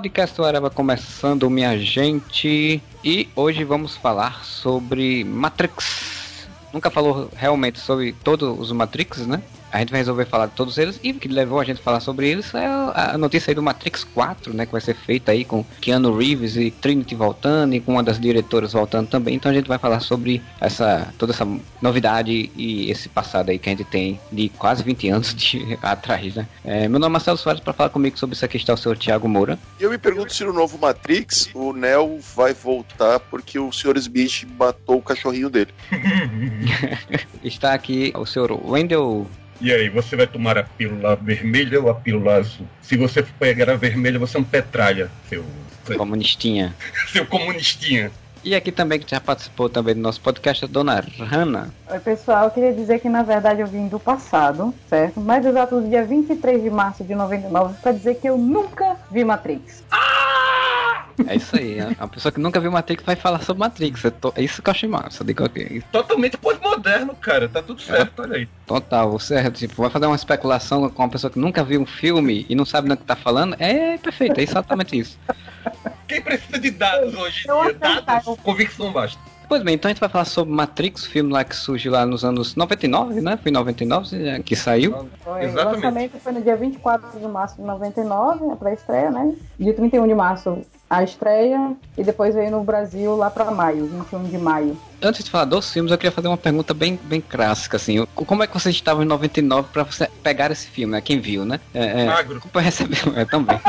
Podcast Areva começando, minha gente. E hoje vamos falar sobre Matrix. Nunca falou realmente sobre todos os Matrix, né? A gente vai resolver falar de todos eles e o que levou a gente a falar sobre eles é a notícia aí do Matrix 4, né, que vai ser feita aí com Keanu Reeves e Trinity voltando e com uma das diretoras voltando também. Então a gente vai falar sobre essa toda essa novidade e esse passado aí que a gente tem de quase 20 anos de atrás, né? É, meu nome é Marcelo Soares para falar comigo sobre isso aqui está o senhor Thiago Moura. Eu me pergunto se no novo Matrix o Neo vai voltar porque o Sr. Smith matou o cachorrinho dele. está aqui o senhor Wendell e aí, você vai tomar a pílula vermelha ou a pílula azul? Se você for pegar a vermelha, você é um petralha, seu. Comunistinha. seu comunistinha. E aqui também, que já participou também do nosso podcast, a dona Hanna. Oi, pessoal. Eu queria dizer que, na verdade, eu vim do passado, certo? Mais exato, no dia 23 de março de 99, para dizer que eu nunca vi Matrix. Ah! É isso aí, né? A pessoa que nunca viu Matrix vai falar sobre Matrix. É, to... é isso que eu achei massa. De qualquer... Totalmente pós-moderno, cara. Tá tudo certo, é. olha aí. Total, você é, tipo, vai fazer uma especulação com uma pessoa que nunca viu um filme e não sabe do que tá falando. É perfeito, é exatamente isso. Quem precisa de dados hoje dia? Dados, convicção basta. Pois bem, então a gente vai falar sobre Matrix, filme lá que surgiu lá nos anos 99, né? Foi em 99 que saiu. Foi, Exatamente. O lançamento foi no dia 24 de março de 99, a pré-estreia, né? Dia 31 de março a estreia e depois veio no Brasil lá para maio, 21 de maio. Antes de falar dos filmes, eu queria fazer uma pergunta bem, bem clássica, assim. Como é que vocês estavam em 99 para você pegar esse filme, né? Quem viu, né? É, é, Magro. Para receber, é, também.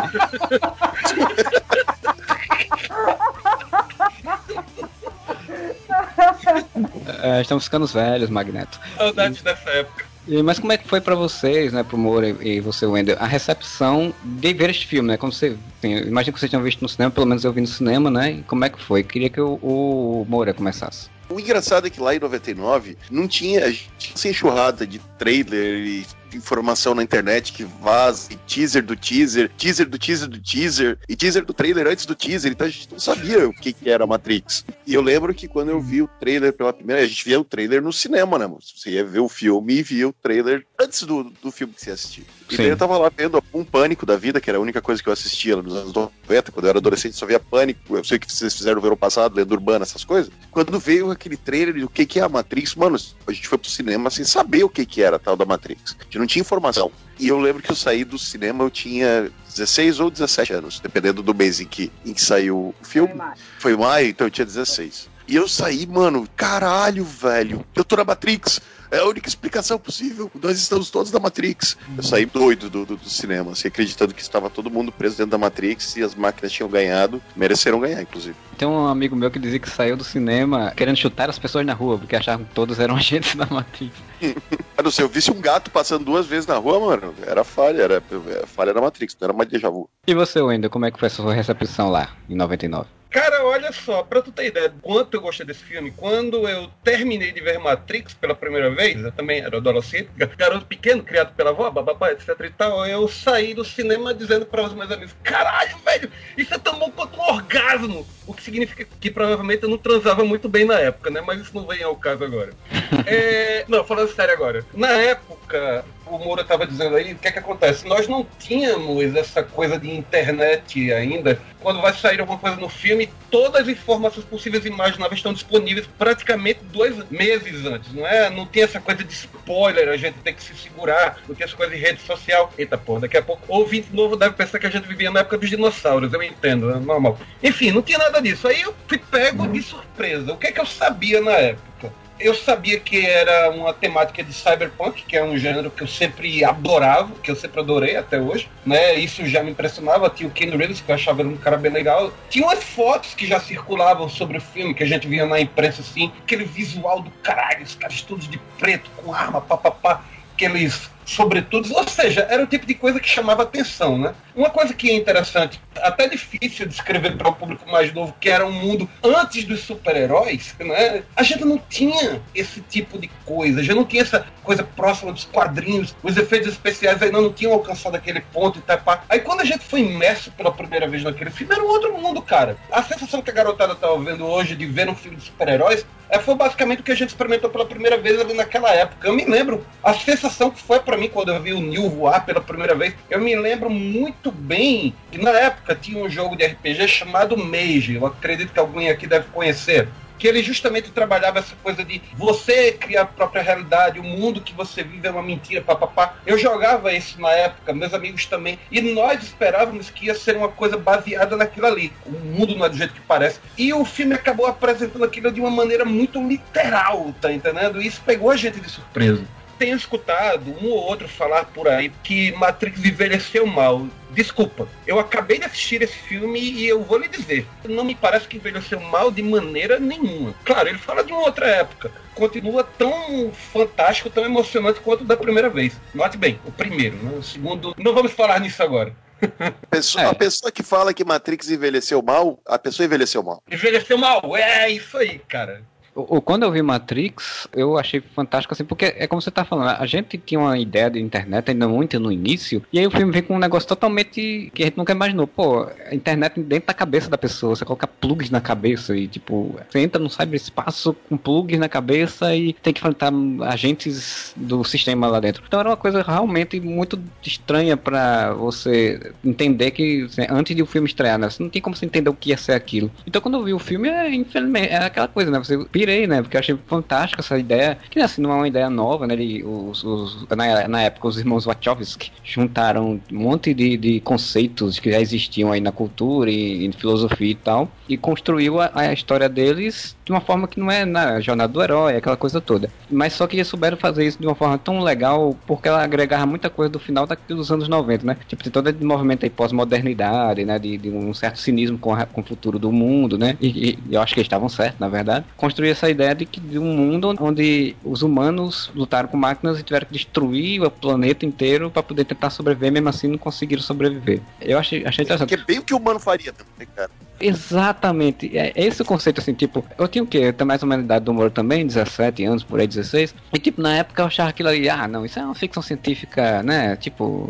é, estamos ficando velhos, Magneto. Saudades dessa época. E, mas como é que foi para vocês, né, pro Moura e, você, Wender, a recepção de ver este filme, né? Como você, assim, imagino que vocês tenham visto no cinema, pelo menos eu vi no cinema, né? E como é que foi? Queria que o, o Moura começasse. O engraçado é que lá em 99 não tinha, tinha essa enxurrada de trailer e informação na internet que vaza, e teaser do teaser, teaser do teaser do teaser, e teaser do trailer antes do teaser, então a gente não sabia o que, que era Matrix. E eu lembro que quando eu vi o trailer pela primeira vez, a gente via o trailer no cinema, né, Você ia ver o filme e via o trailer antes do, do filme que você assistia. E daí eu tava lá vendo um pânico da vida, que era a única coisa que eu assistia nos anos 90, quando eu era adolescente, só via pânico. Eu sei que vocês fizeram no verão passado, lendo urbana, essas coisas. Quando veio aquele trailer do que, que é a Matrix, mano, a gente foi pro cinema sem saber o que, que era a tal da Matrix. A gente não tinha informação. E eu lembro que eu saí do cinema, eu tinha 16 ou 17 anos, dependendo do mês em que, em que saiu o filme. Foi maio. Foi maio, então eu tinha 16. E eu saí, mano, caralho, velho, eu tô na Matrix. É a única explicação possível. Nós estamos todos na Matrix. Eu saí doido do, do, do, cinema, assim, acreditando que estava todo mundo preso dentro da Matrix e as máquinas tinham ganhado. Mereceram ganhar, inclusive. Tem um amigo meu que dizia que saiu do cinema querendo chutar as pessoas na rua, porque achavam que todos eram agentes da Matrix. Mas não sei, eu visse um gato passando duas vezes na rua, mano, era falha, era falha da Matrix, não era mais déjà vu. E você, Wendel, como é que foi a sua recepção lá, em 99? Cara, olha só, pra tu ter ideia do quanto eu gostei desse filme, quando eu terminei de ver Matrix pela primeira vez, eu também era adolescente, garoto pequeno, criado pela avó, bababá, etc e tal, eu saí do cinema dizendo para os meus amigos, caralho, velho, isso é tão bom quanto um orgasmo! O que significa que provavelmente eu não transava muito bem na época, né? Mas isso não vem ao caso agora. é... Não, falando sério agora. Na época, o Moura estava dizendo aí, o que é que acontece? Nós não tínhamos essa coisa de internet ainda. Quando vai sair alguma coisa no filme, todas as informações possíveis e imagináveis estão disponíveis praticamente dois meses antes, não é? Não tem essa coisa de spoiler, a gente tem que se segurar, não tem essa coisa de rede social. Eita porra, daqui a pouco ouvinte novo deve pensar que a gente vivia na época dos dinossauros, eu entendo, é normal. Enfim, não tinha nada disso. Aí eu fui pego de surpresa. O que é que eu sabia na época? Eu sabia que era uma temática de cyberpunk, que é um gênero que eu sempre adorava, que eu sempre adorei até hoje, né? Isso já me impressionava. Tinha o Ken Reeves, que eu achava um cara bem legal. Tinha umas fotos que já circulavam sobre o filme, que a gente via na imprensa, assim, aquele visual do caralho, os caras todos de preto, com arma, papapá, aqueles sobretudo, ou seja, era o tipo de coisa que chamava atenção, né? Uma coisa que é interessante, até difícil de escrever para o público mais novo, que era um mundo antes dos super-heróis, né? A gente não tinha esse tipo de coisa, já não tinha essa coisa próxima dos quadrinhos, os efeitos especiais ainda não tinham alcançado aquele ponto e tal. Aí quando a gente foi imerso pela primeira vez naquele filme, era um outro mundo, cara. A sensação que a garotada estava vendo hoje de ver um filme de super-heróis é, foi basicamente o que a gente experimentou pela primeira vez ali naquela época. Eu me lembro a sensação que foi a para mim quando eu vi o Neo voar pela primeira vez. Eu me lembro muito bem que na época tinha um jogo de RPG chamado Mage. Eu acredito que alguém aqui deve conhecer que ele justamente trabalhava essa coisa de você criar a própria realidade, o mundo que você vive é uma mentira, papapá. Eu jogava isso na época, meus amigos também, e nós esperávamos que ia ser uma coisa baseada naquilo ali. O mundo não é do jeito que parece. E o filme acabou apresentando aquilo de uma maneira muito literal, tá entendendo? E isso pegou a gente de surpresa tenho escutado um ou outro falar por aí que Matrix envelheceu mal. Desculpa, eu acabei de assistir esse filme e eu vou lhe dizer, não me parece que envelheceu mal de maneira nenhuma. Claro, ele fala de uma outra época. Continua tão fantástico, tão emocionante quanto da primeira vez. Note bem, o primeiro, né? o segundo. Não vamos falar nisso agora. Pessoa, é. A pessoa que fala que Matrix envelheceu mal, a pessoa envelheceu mal. Envelheceu mal, é isso aí, cara. O, quando eu vi Matrix, eu achei fantástico assim, porque é como você tá falando, a gente tinha uma ideia de internet ainda muito no início, e aí o filme vem com um negócio totalmente que a gente nunca imaginou. Pô, a internet dentro da cabeça da pessoa, você coloca plugs na cabeça e tipo, você entra no cyberespaço com plugs na cabeça e tem que enfrentar agentes do sistema lá dentro. Então era uma coisa realmente muito estranha para você entender que assim, antes de o filme estrear, né? Você não tem como você entender o que ia ser aquilo. Então quando eu vi o filme, é, infelizmente, é aquela coisa, né? Você pirei, né? Porque eu achei fantástica essa ideia. Que assim, não é uma ideia nova, né? Ele, os, os, na, na época, os irmãos Wachowski juntaram um monte de, de conceitos que já existiam aí na cultura e, e filosofia e tal, e construiu a, a, história deles de uma forma que não é na jornada do herói, aquela coisa toda. Mas só que eles souberam fazer isso de uma forma tão legal, porque ela agregava muita coisa do final dos anos 90, né? Tipo, tem todo esse movimento aí pós-modernidade, né? De, de, um certo cinismo com, a, com o futuro do mundo, né? E, e eu acho que eles estavam certos, na verdade. Construir essa ideia de que de um mundo onde os humanos lutaram com máquinas e tiveram que destruir o planeta inteiro para poder tentar sobreviver, mesmo assim não conseguiram sobreviver. Eu achei, achei interessante. Que é bem o que o humano faria também, cara. Exatamente. É, esse o conceito, assim, tipo, eu tinha o quê? Mais ou menos idade do humor também, 17 anos, por aí, 16. E, tipo, na época eu achava aquilo ali, ah, não, isso é uma ficção científica, né? Tipo,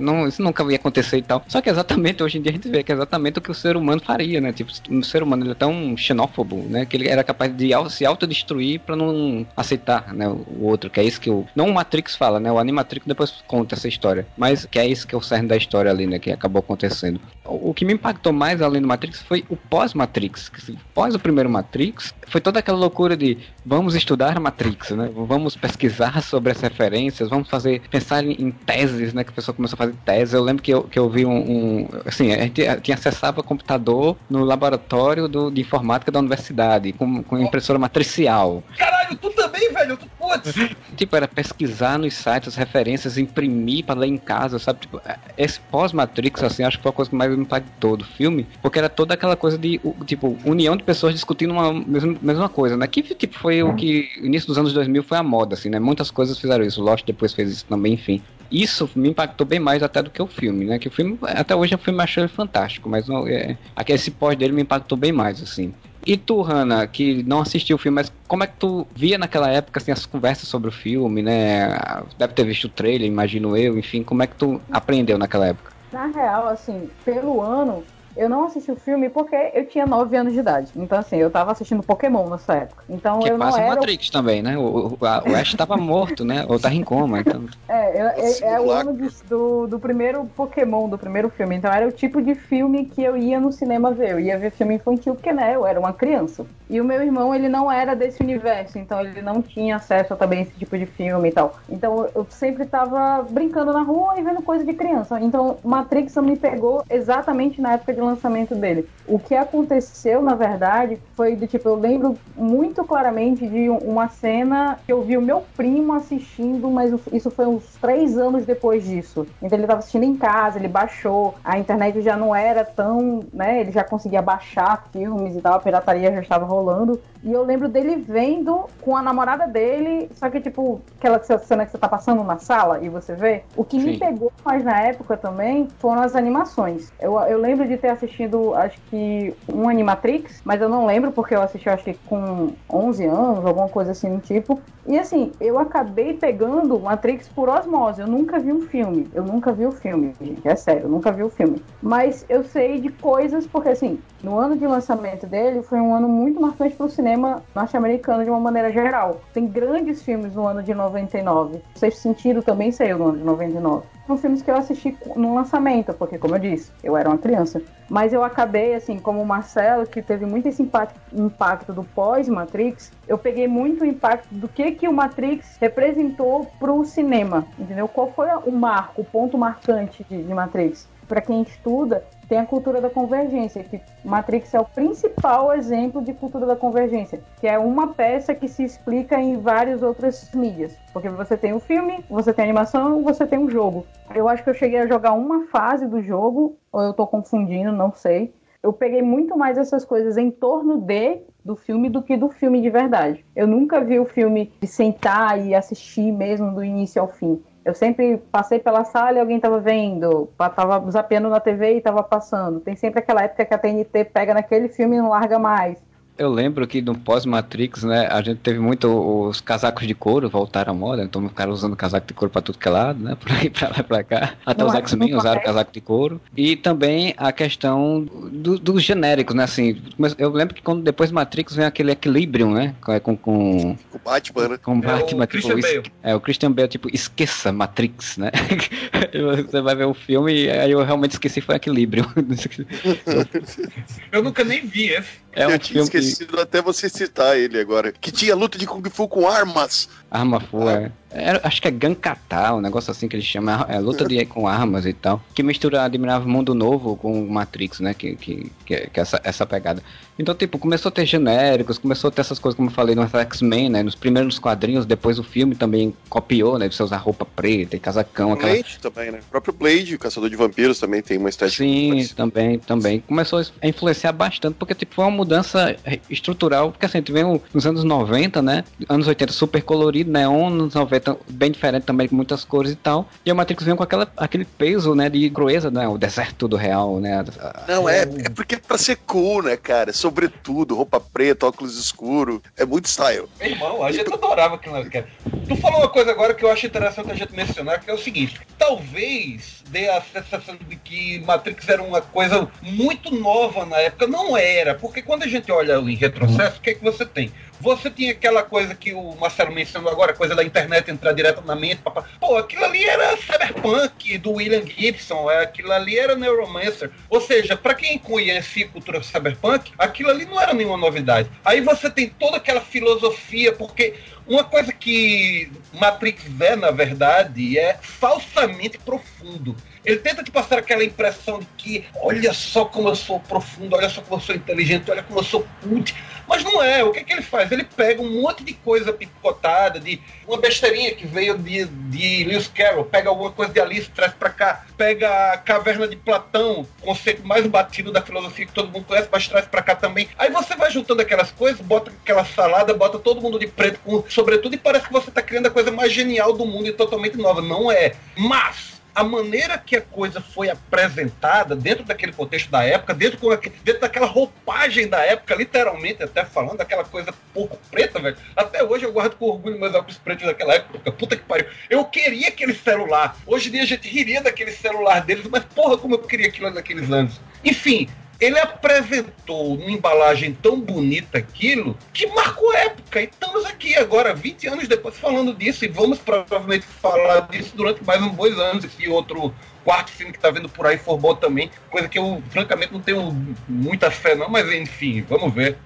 não, isso nunca ia acontecer e tal. Só que exatamente, hoje em dia a gente vê que é exatamente o que o ser humano faria, né? Tipo, o ser humano ele é tão xenófobo, né? Que ele era capaz de se autodestruir para não aceitar, né? O outro, que é isso que o. Não o Matrix fala, né? O Animatrix depois conta essa história. Mas que é isso que é o cerne da história ali, né? Que acabou acontecendo. O que me impactou mais além do Matrix foi o pós-Matrix. Pós o primeiro Matrix, foi toda aquela loucura de vamos estudar Matrix, né? Vamos pesquisar sobre as referências, vamos fazer, pensar em, em teses, né? Que a pessoa começou a fazer teses. Eu lembro que eu, que eu vi um, um assim, a gente tinha acessava computador no laboratório do, de informática da universidade, com, com impressora matricial. Caralho, tu também, velho? Tu, putz! tipo, era pesquisar nos sites as referências, imprimir para ler em casa, sabe? Tipo, esse pós-Matrix, assim, acho que foi a coisa que mais me impactou do filme, porque era toda aquela coisa de, tipo, união de pessoas discutindo uma mesma, mesma coisa, né? Que, tipo, foi o que, início dos anos 2000 foi a moda, assim, né? Muitas coisas fizeram isso. Lost depois fez isso também, enfim. Isso me impactou bem mais até do que o filme, né? Que o filme, até hoje, o filme achou ele fantástico, mas não, é, esse pós dele me impactou bem mais, assim. E tu, Hanna, que não assistiu o filme, mas como é que tu via naquela época assim, as conversas sobre o filme, né? Deve ter visto o trailer, imagino eu, enfim, como é que tu aprendeu naquela época? Na real, assim, pelo ano, eu não assisti o filme porque eu tinha 9 anos de idade. Então, assim, eu tava assistindo Pokémon nessa época. Então, que eu quase não era... Matrix também, né? O, o, o Ash tava morto, né? Ou tava em coma. Então... É, é, é o ano de, do, do primeiro Pokémon, do primeiro filme. Então, era o tipo de filme que eu ia no cinema ver. Eu ia ver filme infantil porque, né, eu era uma criança. E o meu irmão, ele não era desse universo. Então, ele não tinha acesso a também esse tipo de filme e tal. Então, eu sempre tava brincando na rua e vendo coisa de criança. Então, Matrix me pegou exatamente na época de lançamento dele dele. O que aconteceu, na verdade, foi do tipo, eu lembro muito claramente de uma cena que eu vi o meu primo assistindo, mas isso foi uns três anos depois disso. Então ele estava assistindo em casa, ele baixou, a internet já não era tão, né? Ele já conseguia baixar filmes e tal, a pirataria já estava rolando. E eu lembro dele vendo com a namorada dele, só que tipo, aquela cena que você tá passando na sala e você vê. O que Sim. me pegou mais na época também foram as animações. Eu, eu lembro de ter assistido acho que um Animatrix, mas eu não lembro porque eu assisti, acho que com 11 anos, alguma coisa assim do tipo. E assim, eu acabei pegando Matrix por osmose. Eu nunca vi um filme. Eu nunca vi o filme, gente. É sério, eu nunca vi o filme. Mas eu sei de coisas, porque assim, no ano de lançamento dele foi um ano muito marcante pro cinema cinema norte-americano de uma maneira geral. Tem grandes filmes no ano de 99. O Sexto Sentido também saiu no ano de 99 são filmes que eu assisti no lançamento, porque, como eu disse, eu era uma criança. Mas eu acabei, assim, como o Marcelo, que teve muito esse impacto, impacto do pós-Matrix, eu peguei muito o impacto do que, que o Matrix representou para o cinema, entendeu? Qual foi o marco, o ponto marcante de, de Matrix? Para quem estuda, tem a cultura da convergência, que Matrix é o principal exemplo de cultura da convergência, que é uma peça que se explica em várias outras mídias. Porque você tem o filme, você tem animação, você tem um jogo. Eu acho que eu cheguei a jogar uma fase do jogo, ou eu tô confundindo, não sei. Eu peguei muito mais essas coisas em torno de do filme do que do filme de verdade. Eu nunca vi o filme de sentar e assistir mesmo do início ao fim. Eu sempre passei pela sala e alguém estava vendo, estava zapeando na TV e estava passando. Tem sempre aquela época que a TNT pega naquele filme e não larga mais eu lembro que no pós-Matrix, né, a gente teve muito os casacos de couro voltaram à moda, então o cara usando casaco de couro pra tudo que é lado, né, por aí pra lá e pra cá. Até não, os X-Men usaram casaco de couro. E também a questão dos do genéricos, né, assim, eu lembro que quando depois Matrix vem aquele equilíbrio, né, com... Com, com o Batman, né? Com o Batman, é o tipo, Christian Bale. É, o Christian Bale, tipo, esqueça Matrix, né? Você vai ver o filme e aí eu realmente esqueci foi equilíbrio. eu nunca nem vi esse. É um eu tinha esquecido que... até você citar ele agora. Que tinha luta de Kung Fu com armas. Arma Fu, é. É, acho que é Gankata, um negócio assim que eles chamam, é, luta de, com armas e tal, que mistura Admirável Mundo Novo com Matrix, né, que, que, que, é essa, essa pegada. Então, tipo, começou a ter genéricos, começou a ter essas coisas, como eu falei, no X-Men, né, nos primeiros quadrinhos, depois o filme também copiou, né, de você usar roupa preta e casacão. Aquela... Blade também, né, o próprio Blade, o Caçador de Vampiros, também tem uma estética. Sim, também, também. Começou a influenciar bastante, porque, tipo, foi uma mudança estrutural, porque assim, a gente vem nos anos 90, né, anos 80 super colorido, neon, anos 90 bem diferente também, com muitas cores e tal. E a Matrix vem com aquela, aquele peso, né, de crueza, né, o deserto do real, né. Não, é, é porque é pra ser cool, né, cara, sobretudo, roupa preta, óculos escuro, é muito style. Meu irmão, a gente adorava aquilo, cara. Tu falou uma coisa agora que eu acho interessante a gente mencionar, que é o seguinte, talvez dê a sensação de que Matrix era uma coisa muito nova na época, não era, porque quando a gente olha em retrocesso, o que é que você tem? Você tinha aquela coisa que o Marcelo mencionou agora, coisa da internet entrar direto na mente. Papá. Pô, aquilo ali era Cyberpunk do William Gibson, é, aquilo ali era Neuromancer. Ou seja, para quem conhece cultura Cyberpunk, aquilo ali não era nenhuma novidade. Aí você tem toda aquela filosofia, porque uma coisa que Matrix é, na verdade, é falsamente profundo. Ele tenta te passar aquela impressão de que, olha só como eu sou profundo, olha só como eu sou inteligente, olha como eu sou cult. Mas não é. O que, é que ele faz? Ele pega um monte de coisa picotada, de uma besteirinha que veio de, de Lewis Carroll, pega alguma coisa de Alice, traz para cá, pega a Caverna de Platão, conceito mais batido da filosofia que todo mundo conhece, mas traz para cá também. Aí você vai juntando aquelas coisas, bota aquela salada, bota todo mundo de preto com sobretudo e parece que você tá criando a coisa mais genial do mundo e totalmente nova. Não é. Mas a maneira que a coisa foi apresentada dentro daquele contexto da época, dentro, dentro daquela roupagem da época, literalmente até falando, daquela coisa pouco preta, velho. Até hoje eu guardo com orgulho meus óculos pretos daquela época. Puta que pariu. Eu queria aquele celular. Hoje em dia a gente riria daquele celular deles, mas porra, como eu queria aquilo naqueles anos. Enfim, ele apresentou uma embalagem tão bonita aquilo que marcou época. E estamos aqui agora, 20 anos depois, falando disso. E vamos provavelmente falar disso durante mais uns dois anos. Esse outro quarto filme que está vendo por aí for bom também. Coisa que eu, francamente, não tenho muita fé, não. Mas enfim, vamos ver.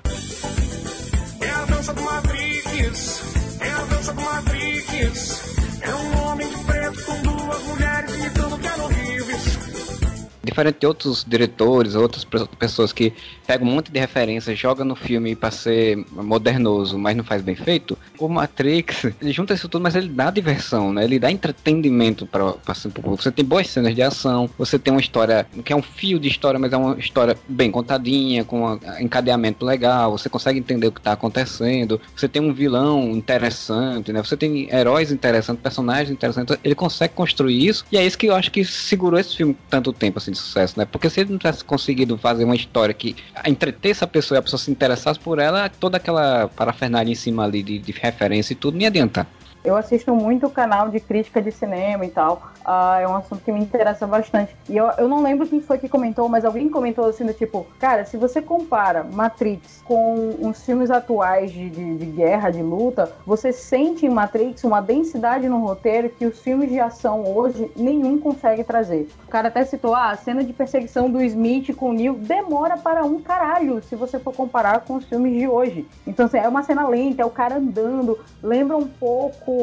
É a dança do Matrix. É a dança do Matrix. É um homem de preto com Diferente de outros diretores, outras pessoas que pegam um monte de referências, joga no filme para ser modernoso, mas não faz bem feito, o Matrix, ele junta isso tudo, mas ele dá diversão, né? Ele dá entretenimento para assim, Você tem boas cenas de ação, você tem uma história que é um fio de história, mas é uma história bem contadinha, com um encadeamento legal, você consegue entender o que tá acontecendo, você tem um vilão interessante, né? Você tem heróis interessantes, personagens interessantes, ele consegue construir isso, e é isso que eu acho que segurou esse filme tanto tempo assim de sucesso, né? Porque se ele não tivesse conseguido fazer uma história que entretesse a pessoa e a pessoa se interessasse por ela, toda aquela parafernália em cima ali de, de referência e tudo, não ia adiantar. Eu assisto muito o canal de crítica de cinema e tal. Uh, é um assunto que me interessa bastante. E eu, eu não lembro quem foi que comentou, mas alguém comentou assim do tipo, cara, se você compara Matrix com os filmes atuais de, de, de guerra, de luta, você sente em Matrix uma densidade no roteiro que os filmes de ação hoje nenhum consegue trazer. O cara até citou, ah, a cena de perseguição do Smith com o Neo demora para um caralho, se você for comparar com os filmes de hoje. Então, assim, é uma cena lenta, é o cara andando, lembra um pouco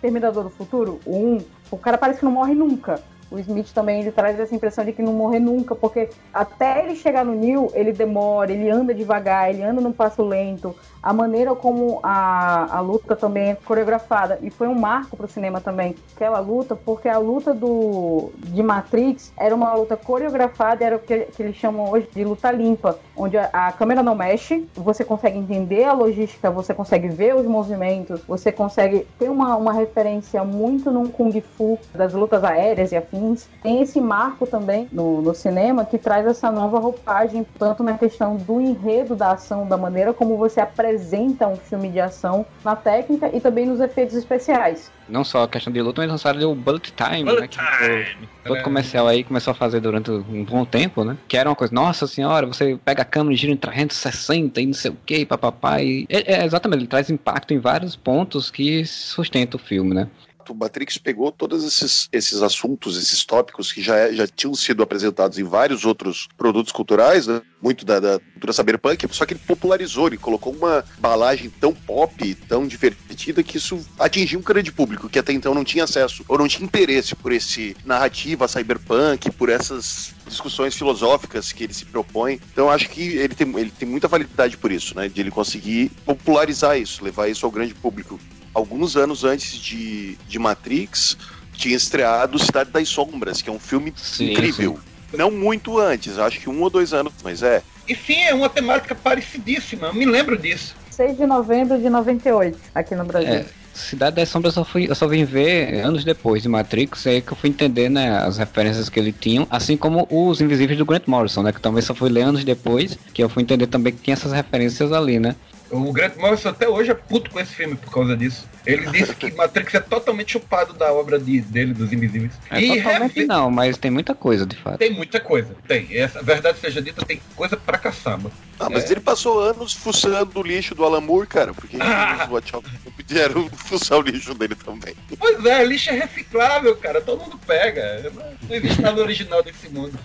Terminador do Futuro, um, o cara parece que não morre nunca. O Smith também ele traz essa impressão de que não morrer nunca, porque até ele chegar no Neil, ele demora, ele anda devagar, ele anda num passo lento, a maneira como a, a luta também é coreografada. E foi um marco para o cinema também, aquela luta, porque a luta do, de Matrix era uma luta coreografada, era o que, que eles chamam hoje de luta limpa, onde a, a câmera não mexe, você consegue entender a logística, você consegue ver os movimentos, você consegue ter uma, uma referência muito num Kung Fu das lutas aéreas e afins. Tem esse marco também no, no cinema que traz essa nova roupagem, tanto na questão do enredo da ação, da maneira como você apresenta apresenta um filme de ação na técnica e também nos efeitos especiais. Não só a questão de luta, mas lançaram o Bullet Time, Bullet né? Que Time. todo É. comercial aí começou a fazer durante um bom tempo, né? Que era uma coisa, nossa senhora, você pega a câmera e gira em 360 e não sei o que, papapá. E é, exatamente, ele traz impacto em vários pontos que sustenta o filme, né? O Matrix pegou todos esses, esses assuntos, esses tópicos que já, já tinham sido apresentados em vários outros produtos culturais, né? muito da, da cultura cyberpunk, só que ele popularizou, ele colocou uma balagem tão pop, tão divertida, que isso atingiu um grande público que até então não tinha acesso ou não tinha interesse por esse narrativa cyberpunk, por essas discussões filosóficas que ele se propõe. Então acho que ele tem, ele tem muita validade por isso, né? De ele conseguir popularizar isso, levar isso ao grande público alguns anos antes de, de Matrix, tinha estreado Cidade das Sombras, que é um filme Sim, incrível. Não muito antes, acho que um ou dois anos, mas é. E sim, é uma temática parecidíssima, eu me lembro disso. 6 de novembro de 98, aqui no Brasil. É, Cidade das Sombras eu só, fui, eu só vim ver anos depois de Matrix, aí que eu fui entender né, as referências que ele tinha, assim como os Invisíveis do Grant Morrison, né? Que também só fui ler anos depois, que eu fui entender também que tinha essas referências ali, né? O Grant Morrison até hoje é puto com esse filme por causa disso. Ele disse que Matrix é totalmente chupado da obra de- dele, dos Invisíveis. É e totalmente refe- não, mas tem muita coisa, de fato. tem muita coisa. Tem. Essa verdade seja dita, tem coisa pra caçamba. Ah, mas É. ele passou anos fuçando o lixo do Alan Moore, cara, porque os Watch não pudieram fuçar o lixo dele também. Pois é, lixo é reciclável, cara. Todo mundo pega. Não existe nada original desse mundo.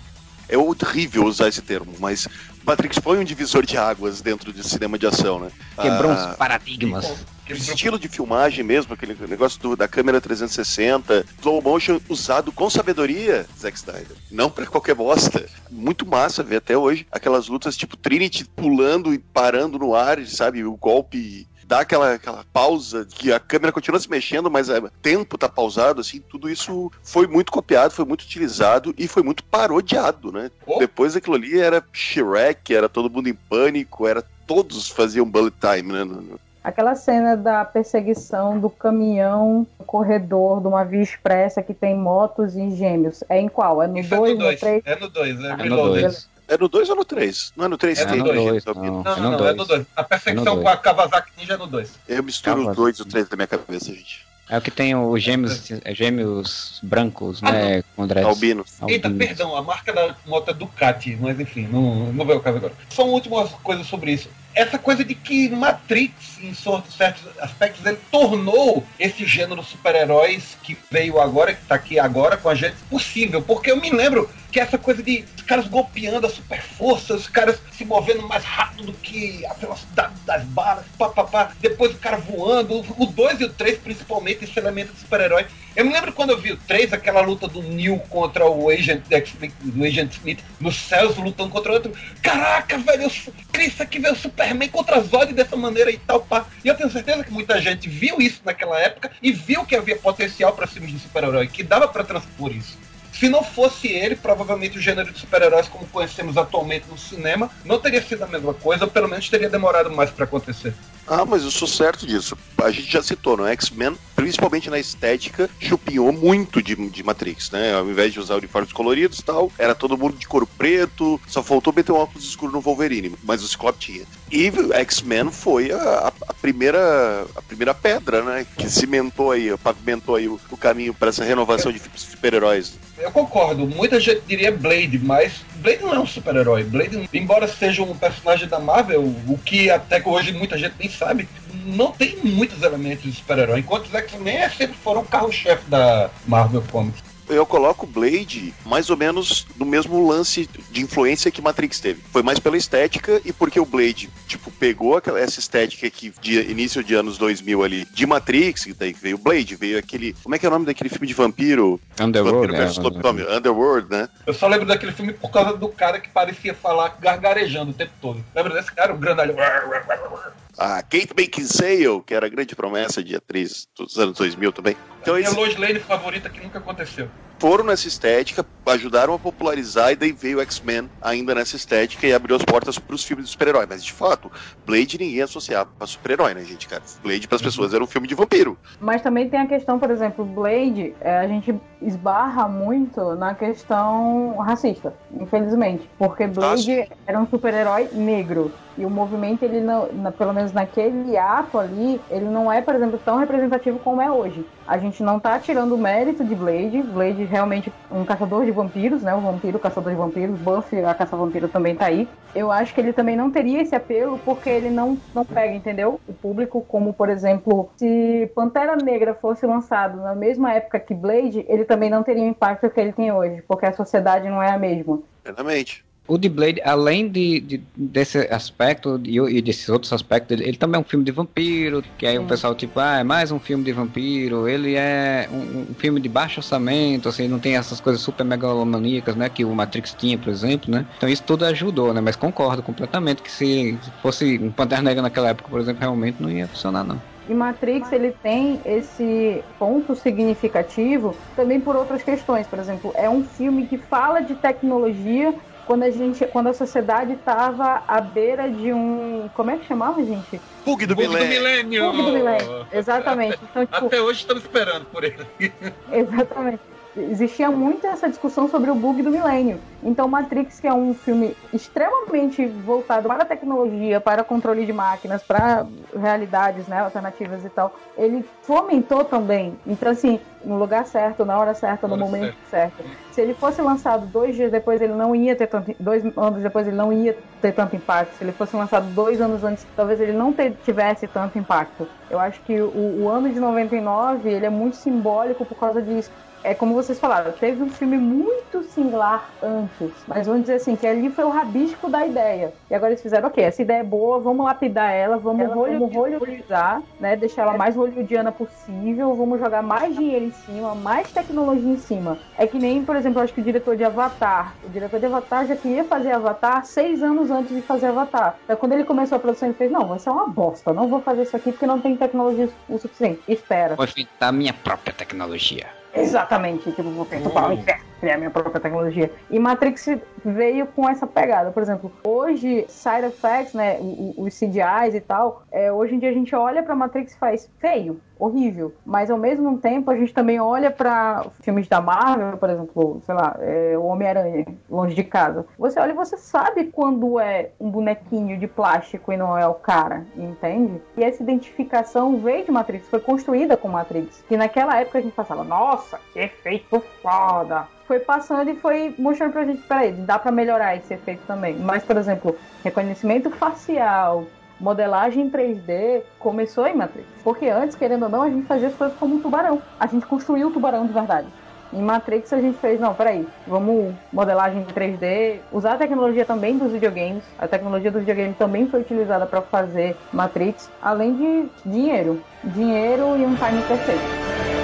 É horrível usar esse termo, mas Matrix foi um divisor de águas dentro de cinema de ação, né? Quebrou Ah, uns paradigmas. o estilo de filmagem mesmo, aquele negócio do- da câmera 360, slow motion usado com sabedoria, Zack Snyder. Não pra qualquer bosta. Muito massa ver até hoje aquelas lutas tipo Trinity pulando e parando no ar, sabe? O golpe dá aquela, aquela pausa, que a câmera continua se mexendo, mas o tempo tá pausado, assim, tudo isso foi muito copiado, foi muito utilizado e foi muito parodiado, né? Oh. Depois daquilo ali era Shrek, era todo mundo em pânico, era todos faziam bullet time, né? Aquela cena da perseguição do caminhão no corredor de uma via expressa que tem motos e gêmeos. É em qual? É no Isso é 2, no no 2. 3? É no 2, é É no Reloaded. 2. É no 2 ou no 3? Não é no 3 É que no tem dois, não. Não, É não, no não, é dois. no 2. A É perseguição no com dois. a Kawasaki Ninja é no 2. Eu misturo os 2 e o 3 da minha cabeça, gente. É o que tem os gêmeos, é, gêmeos brancos, Ah, né? Com André. Albino. Eita, perdão, a marca da moto é Ducati, mas enfim, não, não veio o caso agora. Só uma última coisa sobre isso. Essa coisa de que Matrix, em certos aspectos, ele tornou esse gênero super-heróis que veio agora, que tá aqui agora com a gente, possível. Porque eu me lembro que essa coisa de caras golpeando a super força, os caras se movendo mais rápido do que a velocidade das balas, pá, pá, pá. depois o cara voando, o 2 e o 3 principalmente, esse elemento de super-herói. Eu me lembro quando eu vi o 3, aquela luta do Neil contra o Agent, do Agent Smith nos céus, lutando contra o outro. Caraca, velho, isso aqui veio o Superman contra Zod dessa maneira e tal, pá. E eu tenho certeza que muita gente viu isso naquela época e viu que havia potencial para filmes de super-herói, que dava para transpor isso. Se não fosse ele, provavelmente o gênero de super-heróis como conhecemos atualmente no cinema não teria sido a mesma coisa, ou pelo menos teria demorado mais para acontecer. Ah, mas eu sou certo disso. A gente já citou, no X-Men, principalmente na estética, chupinhou muito de, de Matrix, né? Ao invés de usar uniformes coloridos e tal, era todo mundo de couro preto, só faltou meter um óculos escuro no Wolverine, mas o Ciclope tinha. E X-Men foi a, a- primeira, a primeira pedra, né? Que cimentou aí, pavimentou aí o, o caminho para essa renovação de super-heróis. Eu concordo, muita gente diria Blade, mas Blade não é um super-herói. Blade, embora seja um personagem da Marvel, o que até hoje muita gente nem sabe, não tem muitos elementos de super-herói, enquanto os X-Men sempre foram o carro-chefe da Marvel Comics eu coloco Blade mais ou menos no mesmo lance de influência que Matrix teve. Foi mais pela estética e porque o Blade, tipo, pegou aquela, essa estética que de início de anos 2000 ali, de Matrix, daí veio Blade, veio aquele. Como é que é o nome daquele filme de vampiro? Underworld. Vampiro é, Underworld, né? Eu só lembro daquele filme por causa do cara que parecia falar gargarejando o tempo todo. Lembra desse cara, o grandalhão? A Kate Beckinsale, que era a grande promessa de atriz dos anos 2000 também. Então, a minha esse... Lois Lane favorita que nunca aconteceu. Foram nessa estética, ajudaram a popularizar e daí veio o X-Men ainda nessa estética e abriu as portas para os filmes de super-herói. Mas de fato, Blade ninguém associava para super-herói, né, gente, cara? Blade para as pessoas era um filme de vampiro. Mas também tem a questão, por exemplo, Blade, é, a gente esbarra muito na questão racista, infelizmente. Porque Blade era um super-herói negro. E o movimento, ele não, na, pelo menos naquele ato ali, ele não é, por exemplo, tão representativo como é hoje. A gente não tá tirando o mérito de Blade. Blade realmente um caçador de vampiros, né? O vampiro, caçador de vampiros. Buffy, a caça-vampiro também tá aí. Eu acho que ele também não teria esse apelo porque ele não, não pega, entendeu? O público, como por exemplo, se Pantera Negra fosse lançado na mesma época que Blade, ele também não teria o impacto que ele tem hoje, porque a sociedade não é a mesma. Exatamente. O The Blade, além de, de desse aspecto e, e, desses outros aspectos, ele, ele, também é um filme de vampiro, que aí Sim. o pessoal, tipo, ah, é mais um filme de vampiro, ele é um, um, filme de baixo orçamento, assim, não tem essas coisas super megalomaníacas, né, que o Matrix tinha, por exemplo, né? Então isso tudo ajudou, né? Mas concordo completamente que se, se fosse um Pantera Negra naquela época, por exemplo, realmente não ia funcionar, não. E Matrix ele tem esse ponto significativo também por outras questões. Por exemplo, é um filme que fala de tecnologia quando a gente, quando a sociedade estava à beira de um, como é que chamava, gente? Bug do, Bug milênio. do milênio. Bug do milênio. Exatamente. Então, tipo, Até hoje estamos esperando por ele. Exatamente existia muito essa discussão sobre o bug do milênio. Então, Matrix, que é um filme extremamente voltado para a tecnologia, para controle de máquinas, para realidades né, alternativas e tal, ele fomentou também. Então, assim, no lugar certo, na hora certa, no momento certo. certo. Se ele fosse lançado dois dias depois, ele não ia ter tanto. Dois anos depois, ele não ia ter tanto impacto. Se ele fosse lançado dois anos antes, talvez ele não ter, tivesse tanto impacto. Eu acho que o, o ano de 99 ele é muito simbólico por causa disso é como vocês falaram, teve um filme muito similar antes, mas vamos dizer assim, que ali foi o rabisco da ideia. E agora eles fizeram, ok, essa ideia é boa, vamos lapidar ela, vamos, ela, vamos hollywoodizar, né? Deixar ela mais hollywoodiana possível, vamos jogar mais dinheiro em cima, mais tecnologia em cima. É que nem, por exemplo, eu acho que o diretor de Avatar, o diretor de Avatar já queria fazer Avatar seis anos antes de fazer Avatar. Então, quando ele começou a produção, ele fez, não, vai ser uma bosta, não vou fazer isso aqui porque não tem tecnologia o suficiente. Espera. Vou inventar minha própria tecnologia. Exatamente, tipo, vou perturbar o inferno criar é minha própria tecnologia. E Matrix veio com essa pegada. Por exemplo, hoje, side effects, né, os CGIs e tal, é, hoje em dia a gente olha pra Matrix e faz feio, horrível. Mas ao mesmo tempo a gente também olha para filmes da Marvel, por exemplo, sei lá, é, o Homem-Aranha, longe de casa. Você olha e você sabe quando é um bonequinho de plástico e não é o cara, entende? E essa identificação veio de Matrix, foi construída com Matrix. Que naquela época a gente passava, nossa, que efeito foda! Foi passando e foi mostrando pra gente, peraí, dá pra melhorar esse efeito também. Mas, por exemplo, reconhecimento facial, modelagem 3D começou em Matrix. Porque antes, querendo ou não, a gente fazia as coisas como um tubarão. A gente construiu o tubarão de verdade. Em Matrix a gente fez, não, peraí, vamos modelagem 3D, usar a tecnologia também dos videogames. A tecnologia dos videogames também foi utilizada para fazer Matrix, além de dinheiro. Dinheiro e um time perfeito.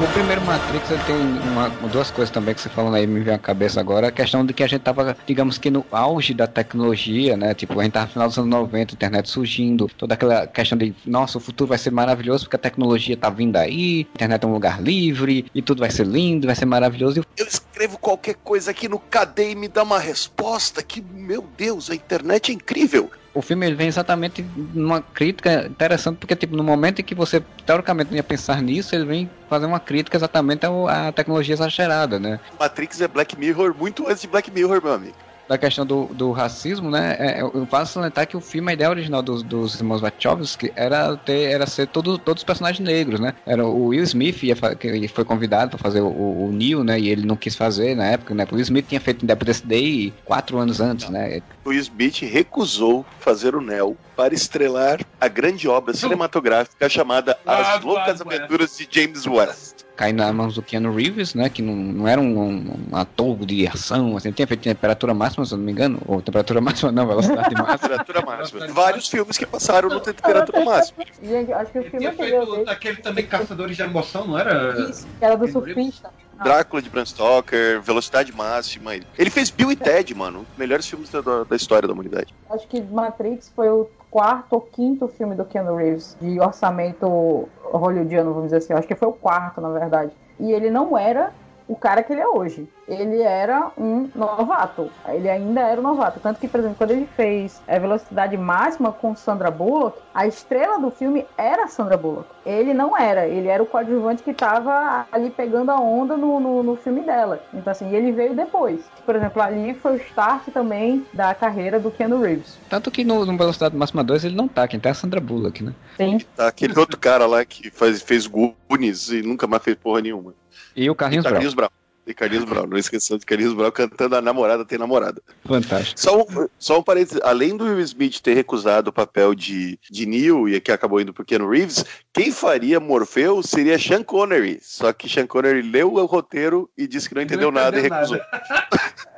O primeiro Matrix tem uma, duas coisas também que você falando aí me vem à cabeça agora. A questão de que a gente tava, digamos que no auge da tecnologia, né? Tipo, a gente tava no final dos anos 90, a internet surgindo, toda aquela questão de, nossa, o futuro vai ser maravilhoso porque a tecnologia tá vindo aí, a internet é um lugar livre e tudo vai ser lindo, vai ser maravilhoso. Eu escrevo qualquer coisa aqui no KD e me dá uma resposta que, meu Deus, a internet é incrível o filme ele vem exatamente numa crítica interessante, porque tipo, no momento em que você teoricamente ia pensar nisso, ele vem fazer uma crítica exatamente à tecnologia exagerada, né? Matrix é Black Mirror muito antes de Black Mirror, meu amigo da questão do, do racismo, né? É, eu faço salientar que o filme, a ideia original dos, dos irmãos Wachowski era ter, era ser todo, todos os personagens negros, né? Era o Will Smith ia, que foi convidado para fazer o, o, Neil, né? E ele não quis fazer na época, né? O Will Smith tinha feito Independence Day quatro anos antes, né? O Will Smith recusou fazer o Neo para estrelar a grande obra cinematográfica chamada As Loucas Aventuras de James West cair nas mãos do Keanu Reeves, né? Que não, não era um, um, um ator de ação, assim, tinha feito temperatura máxima, se eu não me engano, ou temperatura máxima não, velocidade máxima. temperatura máxima. Vários filmes que passaram no temperatura máxima. Gente, acho que o filme tinha feito aquele também Caçadores de Emoção, não era? Isso, era do surfista. Drácula de Bram Stoker, Velocidade Máxima. Ele fez Bill e Ted, mano. Melhores filmes da, da história da humanidade. Acho que Matrix foi o quarto ou quinto filme do Keanu Reeves de orçamento hollywoodiano, vamos dizer assim. acho que foi o quarto, na verdade. E ele não era o cara que ele é hoje. Ele era um novato. Ele ainda era um novato. Tanto que, por exemplo, quando ele fez a Velocidade Máxima com Sandra Bullock, a estrela do filme era Sandra Bullock. Ele não era. Ele era o coadjuvante que estava ali pegando a onda no, no, no, filme dela. Então, assim, ele veio depois. Por exemplo, ali foi o start também da carreira do Keanu Reeves. Tanto que no, no Velocidade Máxima 2 ele não tá. Quem tá é a Sandra Bullock, né? Sim. Tá aquele outro cara lá que faz, fez Goonies e nunca mais fez porra nenhuma. E o Carlinhos, e Carlinhos Brown. E Carlinhos Brown, não esqueça de Carlinhos Brown cantando A Namorada Tem Namorada. Fantástico. Só um, só um parênteses, além do Will Smith ter recusado o papel de, de Neil e que acabou indo pro Keanu Reeves, quem faria Morpheus seria Sean Connery. Só que Sean Connery leu o roteiro e disse que não entendeu não nada e recusou.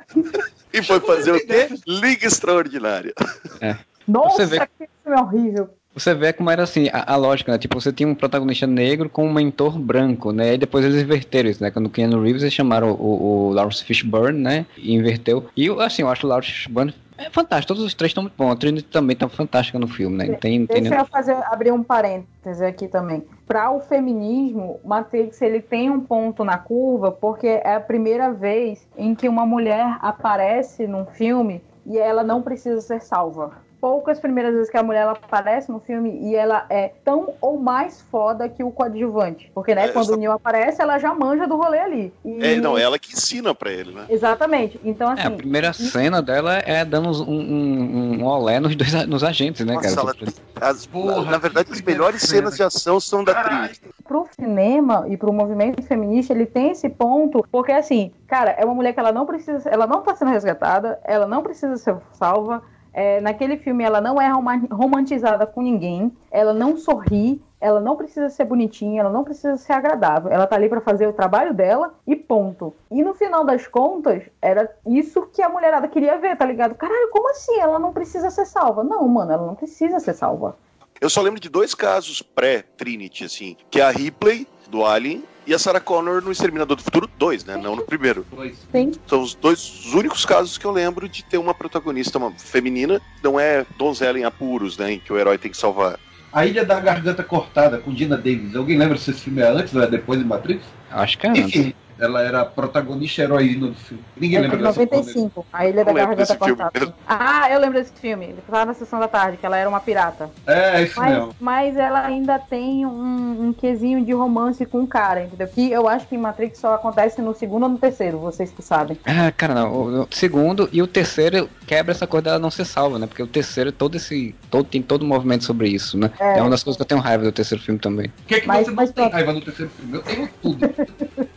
e foi fazer o quê? Liga Extraordinária. É. Nossa, que filme horrível. Você vê como era assim, a, a, lógica, né? Tipo, você tinha um protagonista negro com um mentor branco, né? E depois eles inverteram isso, né? Quando o Keanu Reeves, eles chamaram o, o Lawrence Fishburne, né? E inverteu. E, assim, eu acho o Lawrence Fishburne é fantástico, todos os três estão muito bons. A Trinity também tá fantástica no filme, né? Tem, Deixa tem... eu fazer, abrir um parêntese aqui também. Para o feminismo, Matrix ele tem um ponto na curva, porque é a primeira vez em que uma mulher aparece num filme e ela não precisa ser salva poucas primeiras vezes que a mulher ela aparece no filme e ela é tão ou mais foda que o coadjuvante. Porque, né, é, quando o Neil aparece, ela já manja do rolê ali. E... É, não, ela que ensina pra ele, né? Exatamente. Então, assim. É, a assim, primeira e... cena dela é dando um, um, um olé nos, dois, nos agentes, né, Nossa, cara? Ela, as, Porra, na verdade, as melhores cenas de ação são da Trinity. Pro cinema e pro movimento feminista, ele tem esse ponto, porque assim, cara, é uma mulher que ela não precisa, ela não tá sendo resgatada, ela não precisa ser salva, é, naquele filme ela não é romantizada com ninguém, ela não sorri, ela não precisa ser bonitinha, ela não precisa ser agradável, ela tá ali para fazer o trabalho dela e ponto. E no final das contas, era isso que a mulherada queria ver, tá ligado? Caralho, como assim? Ela não precisa ser salva. Não, mano, ela não precisa ser salva. Eu só lembro de dois casos pré-Trinity, assim, que é a Ripley, do Alien, e a Sarah Connor no Exterminador do Futuro 2, né? Não no primeiro. Sim. São os dois os únicos casos que eu lembro de ter uma protagonista uma feminina, não é donzela em apuros, né? Em que o herói tem que salvar. A Ilha da Garganta Cortada, com Dina Davis. Alguém lembra se esse filme é antes ou é depois de Matrix? Acho que é antes. Ela era a protagonista heroína do filme. Ninguém é lembra de 95, A Ilha da Garganta Cortada. Ah, eu lembro desse filme. Ele tava na sessão da tarde, que ela era uma pirata. É, isso mas, mesmo. Mas ela ainda tem um, um quesinho de romance com o cara, entendeu? Que eu acho que em Matrix só acontece no segundo ou no terceiro, vocês que sabem. Ah, cara, não. O, o segundo e o terceiro quebra essa coisa dela não ser salva, né? Porque o terceiro, todo esse. Todo, tem todo o movimento sobre isso, né? É, é uma das coisas que eu tenho raiva do terceiro filme também. Por que, que mas, você mas, não tem raiva do terceiro filme? Eu tenho tudo.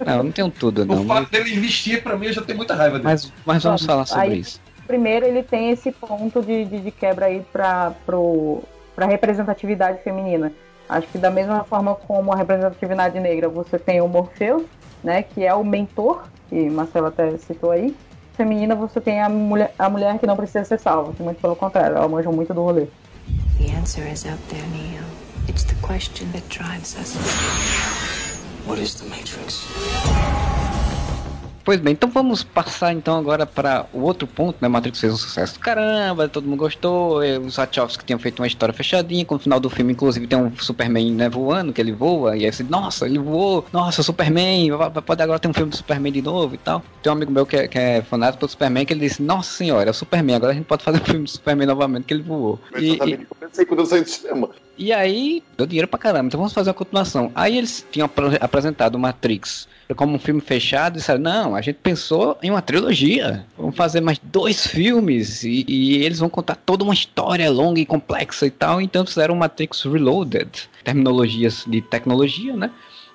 não, eu não tenho tudo, não. O fato dele investir, pra mim, eu já tenho muita raiva dele. Mas, mas vamos falar sobre aí, isso. Primeiro, ele tem esse ponto de, de, de quebra aí pra, pro, pra representatividade feminina. Acho que da mesma forma como a representatividade negra, você tem o Morpheus, né, que é o mentor, que Marcelo até citou aí. Feminina, você tem a mulher, a mulher que não precisa ser salva, que muito pelo contrário, ela manja muito do rolê. The answer is up there, Neo. It's the question that drives us. What is the Matrix? Pois bem, então vamos passar então agora para o outro ponto, né? Matrix fez um sucesso caramba, todo mundo gostou, os Wachowski tinham feito uma história fechadinha, com o final do filme, inclusive, tem um Superman né, voando, que ele voa, e aí você, nossa, ele voou, nossa, Superman, pode agora ter um filme do Superman de novo e tal. Tem um amigo meu que é, que é fanático pelo Superman, que ele disse, nossa senhora, é o Superman, agora a gente pode fazer um filme do Superman novamente, que ele voou. e, e... eu pensei quando eu saí do cinema. E aí, deu dinheiro pra caramba, então vamos fazer a continuação. Aí eles tinham apresentado Matrix como um filme fechado, e disseram, não, a gente pensou em uma trilogia. Vamos fazer mais dois filmes e, e, eles vão contar toda uma história longa e complexa e tal. Então fizeram Matrix Reloaded, terminologias de tecnologia, né?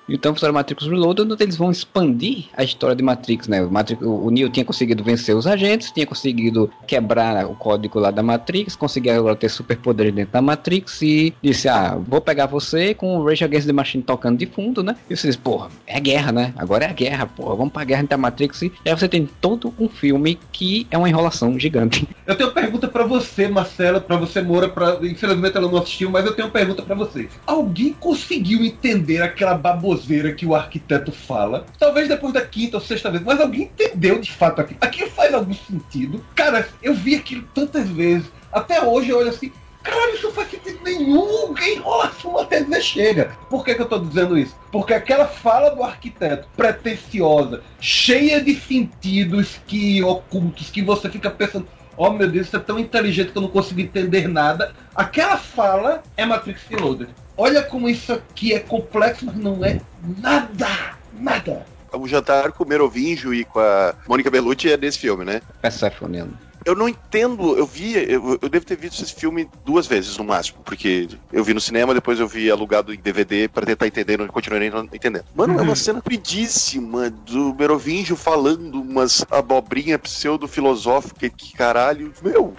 Então fizeram Matrix Reloaded, onde eles vão expandir a história de Matrix, né? O, Matrix, o Neo tinha conseguido vencer os agentes, tinha conseguido quebrar o código lá da Matrix, conseguia agora ter superpoderes dentro da Matrix e disse, ah, vou pegar você com o Rage Against the Machine tocando de fundo, né? E você diz, porra, é guerra, né? Agora é a guerra, porra, vamos pra guerra dentro da Matrix. E aí você tem todo um filme que é uma enrolação gigante. Eu tenho uma pergunta para você, Marcela, para você, Moura, pra... infelizmente ela não assistiu, mas eu tenho uma pergunta para vocês. Alguém conseguiu entender aquela baboseira baboseira que o arquiteto fala. Talvez depois da quinta ou sexta vez, mas alguém entendeu de fato aquilo. Aquilo faz algum sentido. Cara, eu vi aquilo tantas vezes. Até hoje eu olho assim, Caralho, isso não faz sentido nenhum. Que enrolação até dizer chega. Por que, que eu tô dizendo isso? Porque aquela fala do arquiteto pretensiosa, cheia de sentidos que ocultos, que você fica pensando, oh meu Deus, isso é tão inteligente que eu não consigo entender nada. Aquela fala é Matrix Reloaded. Olha como isso aqui é complexo, mas não é nada, nada. O jantar com o Merovingio e com a Mônica Bellucci é desse filme, né? Persephone eu não entendo, eu vi, eu, eu, devo ter visto esse filme duas vezes no máximo, porque eu vi no cinema, depois eu vi alugado em DVD para tentar entender, não continuei não entendendo. Mano, uhum. é uma uhum. cena pedíssima do Merovingio falando umas abobrinha pseudo-filosófica que caralho, meu.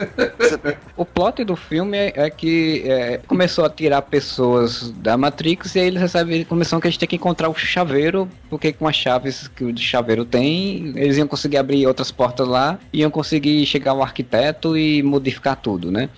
o plot do filme é, é que é, começou a tirar pessoas da Matrix e aí eles recebem começaram que a gente tem que encontrar o chaveiro, porque com as chaves que o chaveiro tem, eles iam conseguir abrir outras portas lá, iam conseguir chegar o arquiteto e modificar tudo, né?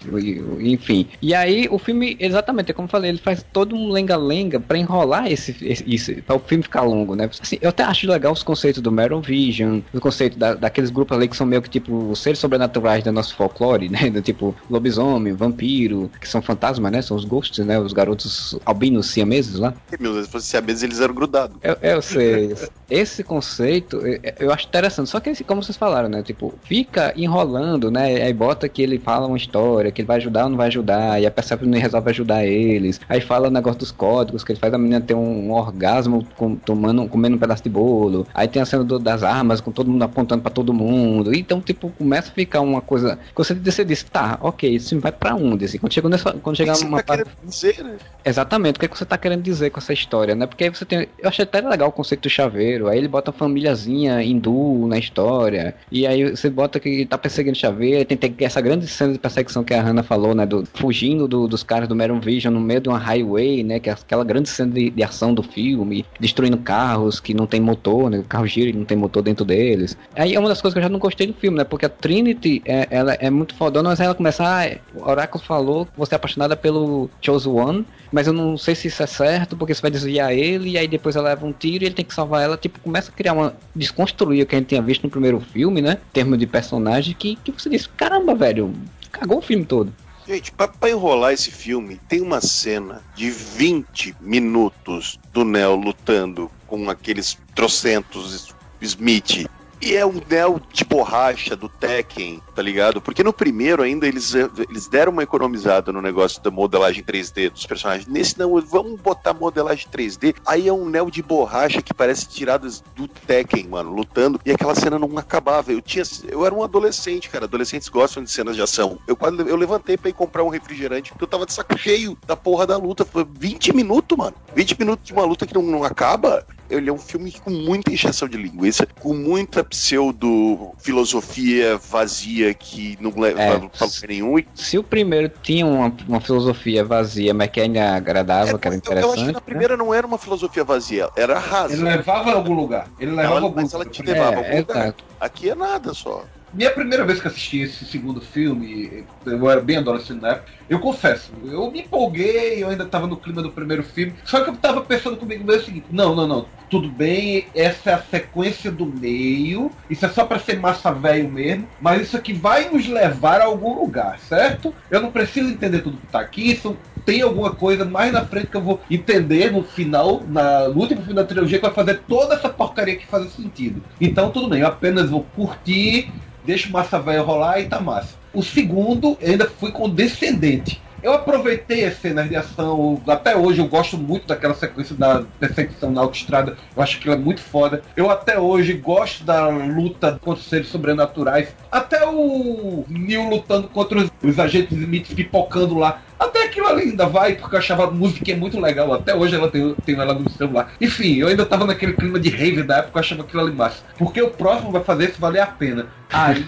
Enfim. E aí o filme, exatamente, como eu falei, ele faz todo um lenga-lenga para enrolar esse, esse, isso, para o filme ficar longo, né? Assim, eu até acho legal os conceitos do Metal Vision, o conceito da, daqueles grupos ali que são meio que tipo seres sobrenaturais do nosso folclore, né? Do tipo lobisomem, vampiro, que são fantasmas, né? São os ghosts, né? Os garotos albinos siameses lá. Meu Deus, se fosse siameses eles eram grudados. Eu, eu sei. Esse conceito eu, eu acho interessante, só que como vocês falaram, né? Tipo, fica enrolando falando, né? Aí bota que ele fala uma história, que ele vai ajudar ou não vai ajudar, e a Persephone resolve ajudar eles. Aí fala o negócio dos códigos, que ele faz a menina ter um orgasmo com, tomando, comendo um pedaço de bolo. Aí tem a cena do, das armas, com todo mundo apontando para todo mundo. Então, tipo, começa a ficar uma coisa. Que você, diz, tá, ok, isso vai para onde? Assim, quando chega nessa. Quando chegar uma tá parte... dizer, né? Exatamente, o que, é que você tá querendo dizer com essa história, né? Porque aí você tem. Eu achei até legal o conceito do chaveiro. Aí ele bota a famíliazinha hindu na história. E aí você bota que tá perseguindo perseguindo Xavier, tem, tem essa grande cena de perseguição que a Hannah falou, né, do, fugindo do, dos caras do Meron Vision no meio de uma highway, né, que é aquela grande cena de, de ação do filme, destruindo carros que não tem motor, né, o carro gira e não tem motor dentro deles. Aí é uma das coisas que eu já não gostei do filme, né, porque a Trinity, é, ela é muito fodona, mas ela começa, ah, o Oráculo falou que você é apaixonada pelo Chose One, mas eu não sei se isso é certo, porque você vai desviar ele, e aí depois ela leva um tiro e ele tem que salvar ela, tipo, começa a criar uma, desconstruir o que a gente tinha visto no primeiro filme, né, em termos de personagem, que, que você diz, caramba, velho, cagou o filme todo. Gente, pra, pra, enrolar esse filme, tem uma cena de 20 minutos do Neo lutando com aqueles trocentos Smith e é um Neo de borracha do Tekken, tá ligado? Porque no primeiro ainda eles, eles deram uma economizada no negócio da modelagem 3D dos personagens. Nesse não, vamos botar modelagem 3D. Aí é um Neo de borracha que parece tiradas do Tekken, mano, lutando. E aquela cena não acabava. Eu tinha, eu era um adolescente, cara. Adolescentes gostam de cenas de ação. Eu quase eu levantei para ir comprar um refrigerante porque eu tava de saco cheio da porra da luta. Foi 20 minutos, mano. 20 minutos de uma luta que não, não acaba ele é um filme com muita injeção de linguiça, com muita pseudo-filosofia vazia que não leva é, pra lugar nenhum. Se o primeiro tinha uma, uma filosofia vazia, mas que ainda agradável, é, que era interessante. Eu acho que na primeira né? não era uma filosofia vazia, era rasa. Ele levava a algum lugar. Ele levava ela, mas ela te levava a algum é, lugar. Aqui é nada só. Minha primeira vez que assisti esse segundo filme, eu era bem adolescente na época, eu confesso, eu me empolguei, eu ainda tava no clima do primeiro filme, só que eu tava pensando comigo mesmo o seguinte, não, não, não, tudo bem, essa é a sequência do meio, isso é só para ser massa velho mesmo, mas isso aqui vai nos levar a algum lugar, certo? Eu não preciso entender tudo que tá aqui, isso tem alguma coisa mais na frente que eu vou entender no final, na, no último filme da trilogia, que vai fazer toda essa porcaria que faz sentido. Então tudo bem, eu apenas vou curtir deixa o massa velho rolar e tá massa. O segundo, ainda fui com Descendente. Eu aproveitei as cenas de ação, até hoje eu gosto muito daquela sequência da perseguição na autoestrada, eu acho que ela é muito foda. Eu até hoje gosto da luta contra os seres sobrenaturais, até o Neil lutando contra os, os agentes Smith pipocando lá. Até aquilo ali ainda vai, porque eu achava a música é muito legal. Até hoje ela tem, tem ela no celular. Enfim, eu ainda tava naquele clima de rave da época, eu achava aquilo ali massa. Porque o próximo vai fazer isso valer a pena. Aí.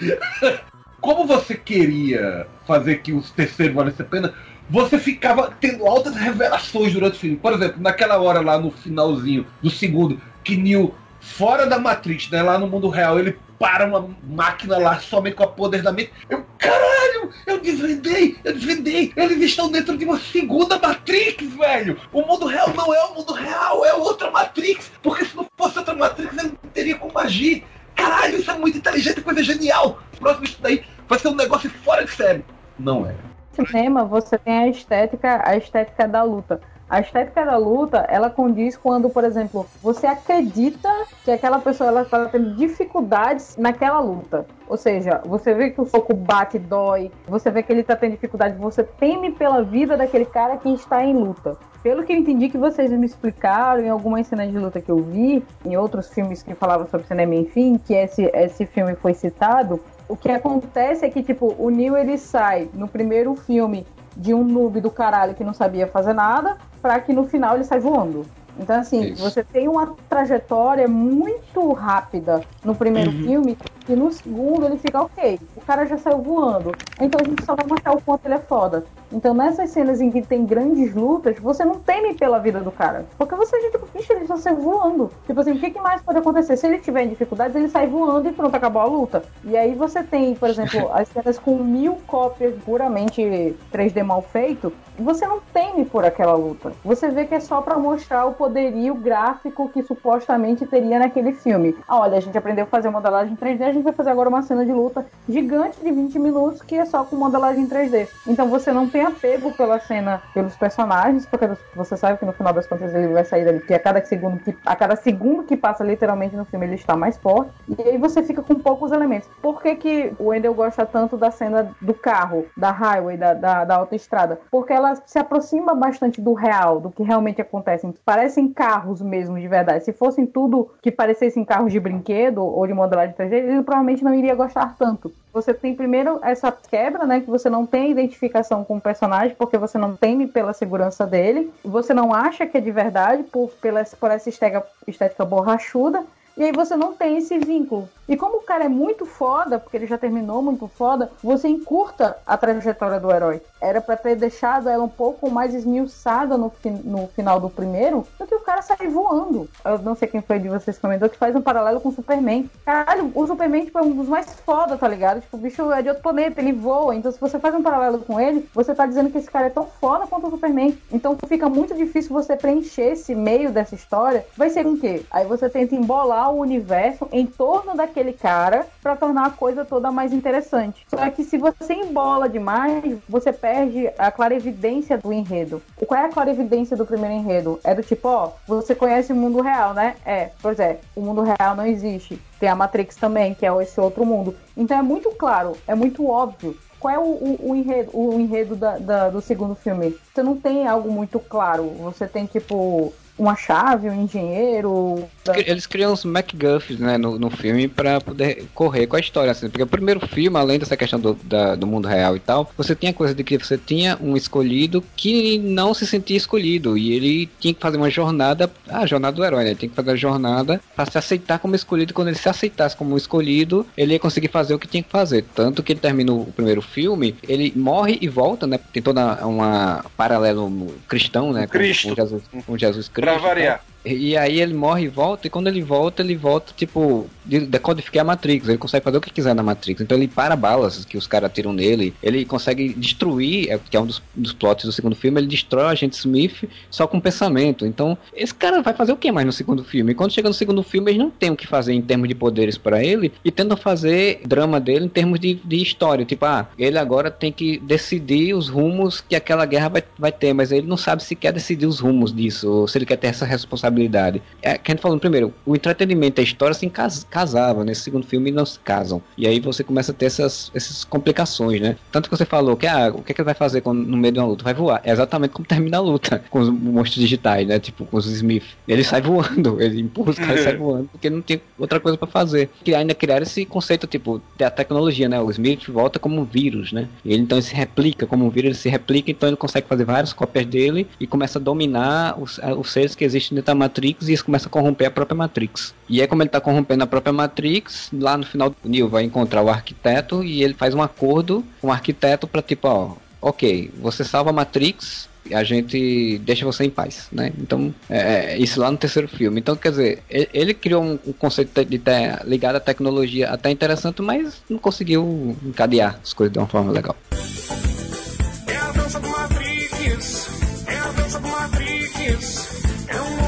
como você queria fazer que os terceiros valesse a pena, você ficava tendo altas revelações durante o filme. Por exemplo, naquela hora lá no finalzinho do segundo, que Neo, fora da Matrix, né, lá no mundo real, ele para uma máquina lá somente com o poder da mente. Eu, caralho, eu desvendei, eu desvendei. Eles estão dentro de uma segunda Matrix, velho. O mundo real não é o mundo real, é outra Matrix. Porque se não fosse outra Matrix, ele não teria como agir. Caralho, isso é muito inteligente, coisa genial. Próximo isso daí vai ser um negócio fora de série. Não é. No cinema, você tem a estética, a estética da luta. A estética da luta, ela condiz quando, por exemplo, você acredita que aquela pessoa ela está tendo dificuldades naquela luta. Ou seja, você vê que o soco bate, dói, você vê que ele está tendo dificuldade, você teme pela vida daquele cara que está em luta. Pelo que eu entendi que vocês me explicaram em algumas cenas de luta que eu vi, em outros filmes que falavam sobre cinema, enfim, que esse, esse filme foi citado, o que acontece é que, tipo, o Neil ele sai no primeiro filme de um noob do caralho que não sabia fazer nada, para que no final ele sai voando. Então, assim, Isso. você tem uma trajetória muito rápida no primeiro uhum. filme, e no segundo ele fica ok. O cara já saiu voando. Então a gente só vai mostrar o quanto ele é foda. Então, nessas cenas em que tem grandes lutas, você não teme pela vida do cara. Porque você, gente, tipo, bicho, ele só sai voando. Tipo assim, o que, que mais pode acontecer? Se ele tiver em dificuldades, ele sai voando e pronto, acabou a luta. E aí você tem, por exemplo, as cenas com mil cópias puramente 3D mal feito, você não teme por aquela luta. Você vê que é só para mostrar o poderio gráfico que supostamente teria naquele filme. Ah, olha, a gente aprendeu a fazer modelagem 3D, a gente vai fazer agora uma cena de luta gigante de 20 minutos que é só com modelagem 3D. Então você não tem apego pela cena, pelos personagens, porque você sabe que no final das contas ele vai sair dali, porque a cada segundo que, a cada segundo que passa literalmente no filme ele está mais forte. E aí você fica com poucos elementos. Por que, que o Wendell gosta tanto da cena do carro, da highway, da, da, da autoestrada? Porque ela se aproxima bastante do real, do que realmente acontece. Parecem carros mesmo, de verdade. Se fossem tudo que parecessem carros de brinquedo ou de modelagem 3D, ele provavelmente não iria gostar tanto. Você tem primeiro essa quebra, né? Que você não tem identificação com o personagem, porque você não teme pela segurança dele. Você não acha que é de verdade por, por essa estética borrachuda. E aí você não tem esse vínculo. E como o cara é muito foda, porque ele já terminou muito foda, você encurta a trajetória do herói. Era para ter deixado ela um pouco mais esmiuçada no, fi no final do primeiro, do que o cara sair voando. Eu não sei quem foi de vocês que comentou que faz um paralelo com o Superman. Caralho, o Superman tipo, é um dos mais foda, tá ligado? Tipo, o bicho é de outro planeta, ele voa. Então, se você faz um paralelo com ele, você tá dizendo que esse cara é tão foda quanto o Superman. Então, fica muito difícil você preencher esse meio dessa história. Vai ser com o quê? Aí você tenta embolar o universo em torno da aquele cara para tornar a coisa toda mais interessante. Só que se você embola demais, você perde a clarividência do enredo. Qual é a clarividência do primeiro enredo? É do tipo, ó, você conhece o mundo real, né? É, pois é, o mundo real não existe. Tem a Matrix também, que é esse outro mundo. Então é muito claro, é muito óbvio qual é o, o, o enredo, o enredo da, da, do segundo filme? Você não tem algo muito claro. Você tem, tipo, uma chave, um engenheiro. Eles criam os MacGuffs, né, no, no filme para poder correr com a história, assim, porque o primeiro filme, além dessa questão do, da, do mundo real e tal, você tinha coisa de que você tinha um escolhido que não se sentia escolhido. E ele tinha que fazer uma jornada, a jornada do herói, né, ele tinha que fazer a jornada para se aceitar como escolhido, quando ele se aceitasse como escolhido, ele ia conseguir fazer o que tinha que fazer, tanto que ele termina o primeiro filme, ele morre e volta, né, tem toda uma paralelo cristão, né, com, com Jesus, com Jesus Cristo Pra variar. E aí ele morre e volta, e quando ele volta, ele volta, tipo, de decodificar a Matrix. Ele consegue fazer o que quiser na Matrix. Então ele para balas que os caras tiram nele. Ele consegue destruir, é, que é um dos, dos plots do segundo filme, ele destrói o agente Smith só com pensamento. Então, esse cara vai fazer o que mais no segundo filme? E quando chega no segundo filme, eles não tem o que fazer em termos de poderes para ele e tentam fazer drama dele em termos de, de história. Tipo, ah, ele agora tem que decidir os rumos que aquela guerra vai, vai ter, mas ele não sabe se quer decidir os rumos disso, ou se ele quer ter essa responsabilidade. É, que a gente falou primeiro, o entretenimento e a história se cas casava, nesse segundo filme não se casam. E aí você começa a ter essas, essas complicações, né? Tanto que você falou que, ah, o que, é que ele vai fazer quando, no meio de uma luta? Vai voar. É exatamente como termina a luta com os monstros digitais, né? Tipo, com os Smith. Ele sai voando, ele empurra os caras e sai voando, porque não tem outra coisa para fazer. Que ainda criaram esse conceito, tipo, da tecnologia, né? O Smith volta como um vírus, né? Ele então se replica como um vírus, ele se replica, então ele consegue fazer várias cópias dele e começa a dominar os, os seres que existem dentro da Matrix e isso começa a corromper a própria Matrix. E é como ele tá corrompendo a própria Matrix, lá no final o Neo vai encontrar o arquiteto e ele faz um acordo com o arquiteto para tipo, ó, ok, você salva a Matrix, a gente deixa você em paz, né? Então, é, é, isso lá no terceiro filme. Então, quer dizer, ele, ele criou um, um, conceito de ter ligado à tecnologia até interessante, mas não conseguiu encadear as coisas de uma forma legal. É a dança do Matrix, é a dança do Matrix, é um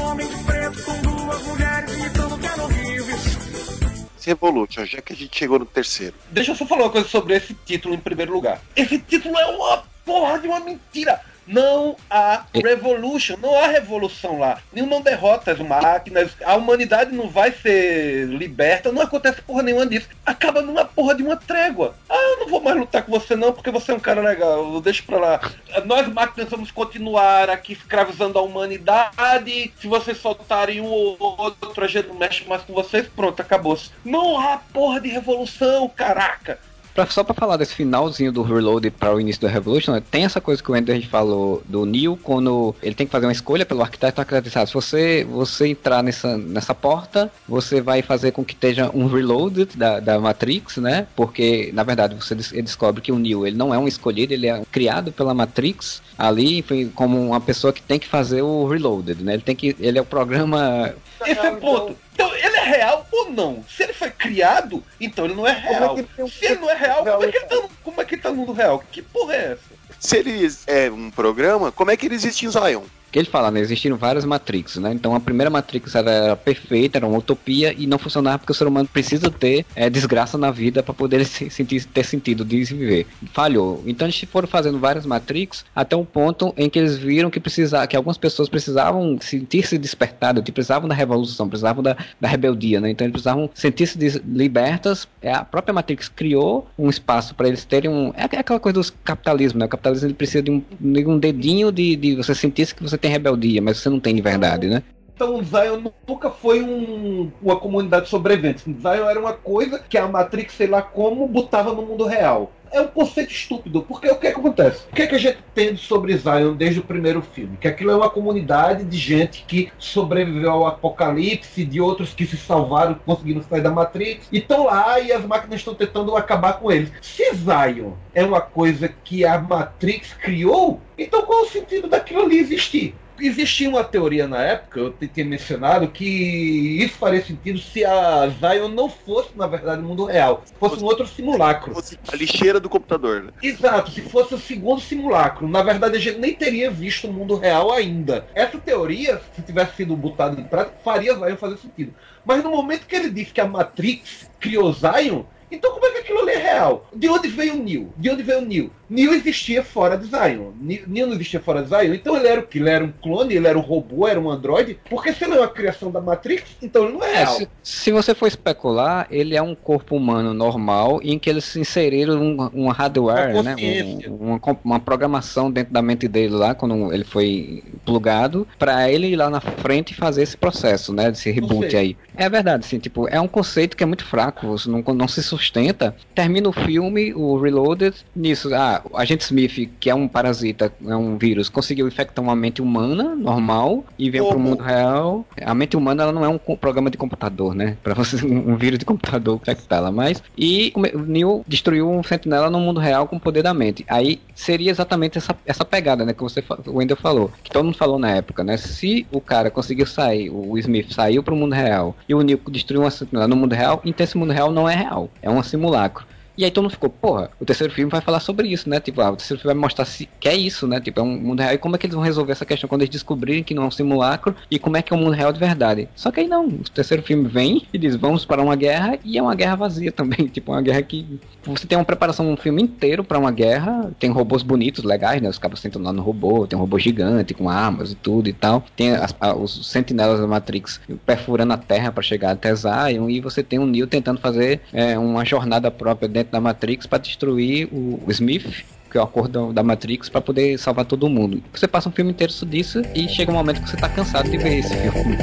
Revolution, já que a gente chegou no terceiro. Deixa eu só falar uma coisa sobre esse título em primeiro lugar. Esse título é uma porra de uma mentira. Não há revolution, não há revolução lá. Nenhuma derrota as máquinas, a humanidade não vai ser liberta, não acontece porra nenhuma disso. Acaba numa porra de uma trégua. Ah, eu não vou mais lutar com você não, porque você é um cara legal, deixa pra lá. Nós máquinas vamos continuar aqui escravizando a humanidade. Se vocês soltarem um ou outro, a gente não mexe mais com vocês, pronto, acabou-se. Não há porra de revolução, caraca. Pra, só pra falar desse finalzinho do Reload para o início do Revolution, né, tem essa coisa que o Ender falou do Neo, quando ele tem que fazer uma escolha pelo arquiteto acreditado. Se você, você entrar nessa, nessa porta, você vai fazer com que esteja um reload da, da Matrix, né? Porque, na verdade, você descobre que o Neo ele não é um escolhido, ele é criado pela Matrix ali foi como uma pessoa que tem que fazer o reloaded, né? Ele tem que. Ele é o programa. Esse é ponto. Então, ele é real ou não? Se ele foi criado, então ele não é real. É um... Se ele não é real, como é, que ele tá no, como é que ele tá no mundo real? Que porra é essa? Se ele é um programa, como é que ele existe em Zion? Que ele fala, né? Existiram várias Matrix, né? Então a primeira Matrix era, perfeita, era uma utopia e não funcionava porque o ser humano precisa ter é, desgraça na vida para poder se, sentir, ter sentido de viver. Falhou. Então eles foram fazendo várias Matrix até um ponto em que eles viram que precisava, que algumas pessoas precisavam sentir-se despertadas, que precisavam da revolução, precisavam da, da rebeldia, né? Então eles precisavam sentir-se libertas. É, a própria Matrix criou um espaço para eles terem um. É aquela coisa do capitalismo, né? O capitalismo ele precisa de um, de um dedinho de, de você sentir-se que você você tem rebeldia, mas você não tem de verdade, né? Então Zion nunca foi um, uma comunidade de sobreviventes. Zion era uma coisa que a Matrix, sei lá como, botava no mundo real. É um conceito estúpido, porque o que, é que acontece? O que, é que a gente tem sobre Zion desde o primeiro filme? Que aquilo é uma comunidade de gente que sobreviveu ao apocalipse, de outros que se salvaram, conseguiram sair da Matrix, e estão lá e as máquinas estão tentando acabar com eles. Se Zion é uma coisa que a Matrix criou, então qual o sentido daquilo ali existir? Existia uma teoria na época, eu tinha mencionado, que isso faria sentido se a Zion não fosse, na verdade, o mundo real. Fosse um outro simulacro. Fosse a lixeira do computador. Né? Exato, se fosse o segundo simulacro. Na verdade, a gente nem teria visto o mundo real ainda. Essa teoria, se tivesse sido botada em prática, faria Zion fazer sentido. Mas no momento que ele disse que a Matrix criou Zion, então como é que aquilo ali é real? De onde veio o Neo? De onde veio o Neo? Neo existia fora de Zion. Neo não existia fora de Zion. Então ele era o que? Ele era um clone, ele era um robô, era um androide. Porque se ele é uma criação da Matrix, então ele não é, é real. Se, se, você for especular, ele é um corpo humano normal em que eles inseriram um, um hardware, né? Um, uma, uma, programação dentro da mente dele lá, quando ele foi plugado, para ele ir lá na frente e fazer esse processo, né? Desse reboot aí. É verdade, assim, tipo, é um conceito que é muito fraco, não, não se sustenta. Termina o filme, o Reloaded, nisso. Ah, a agente Smith, que é um parasita, é um vírus, conseguiu infectar uma mente humana, normal, e veio para o mundo real. A mente humana ela não é um programa de computador, né? Para você um vírus de computador infectá-la, mas e o Neo destruiu um sentinela no mundo real com o poder da mente. Aí seria exatamente essa, essa pegada, né, que você o Wendell falou, que todo mundo falou na época, né? Se o cara conseguiu sair, o Smith saiu pro mundo real e o Neo destruiu uma sentinela no mundo real, então esse mundo real não é real, é um simulacro. E aí todo mundo ficou, porra, o terceiro filme vai falar sobre isso, né? Tipo, ah, o terceiro filme vai mostrar se que é isso, né? Tipo, é um mundo real. E como é que eles vão resolver essa questão quando eles descobrirem que não é um simulacro e como é que é um mundo real de verdade? Só que aí não, o terceiro filme vem e diz, vamos para uma guerra e é uma guerra vazia também. Tipo, uma guerra que você tem uma preparação, um filme inteiro para uma guerra. Tem robôs bonitos, legais, né? Os cabos sentam lá no robô, tem um robô gigante com armas e tudo e tal. Tem as, a, os sentinelas da Matrix perfurando a Terra para chegar até Zion e você tem o Neo tentando fazer é, uma jornada própria dentro da Matrix para destruir o, o Smith que é o acordo da Matrix para poder salvar todo mundo. Você passa um filme inteiro disso e chega um momento que você tá cansado de ver esse filme.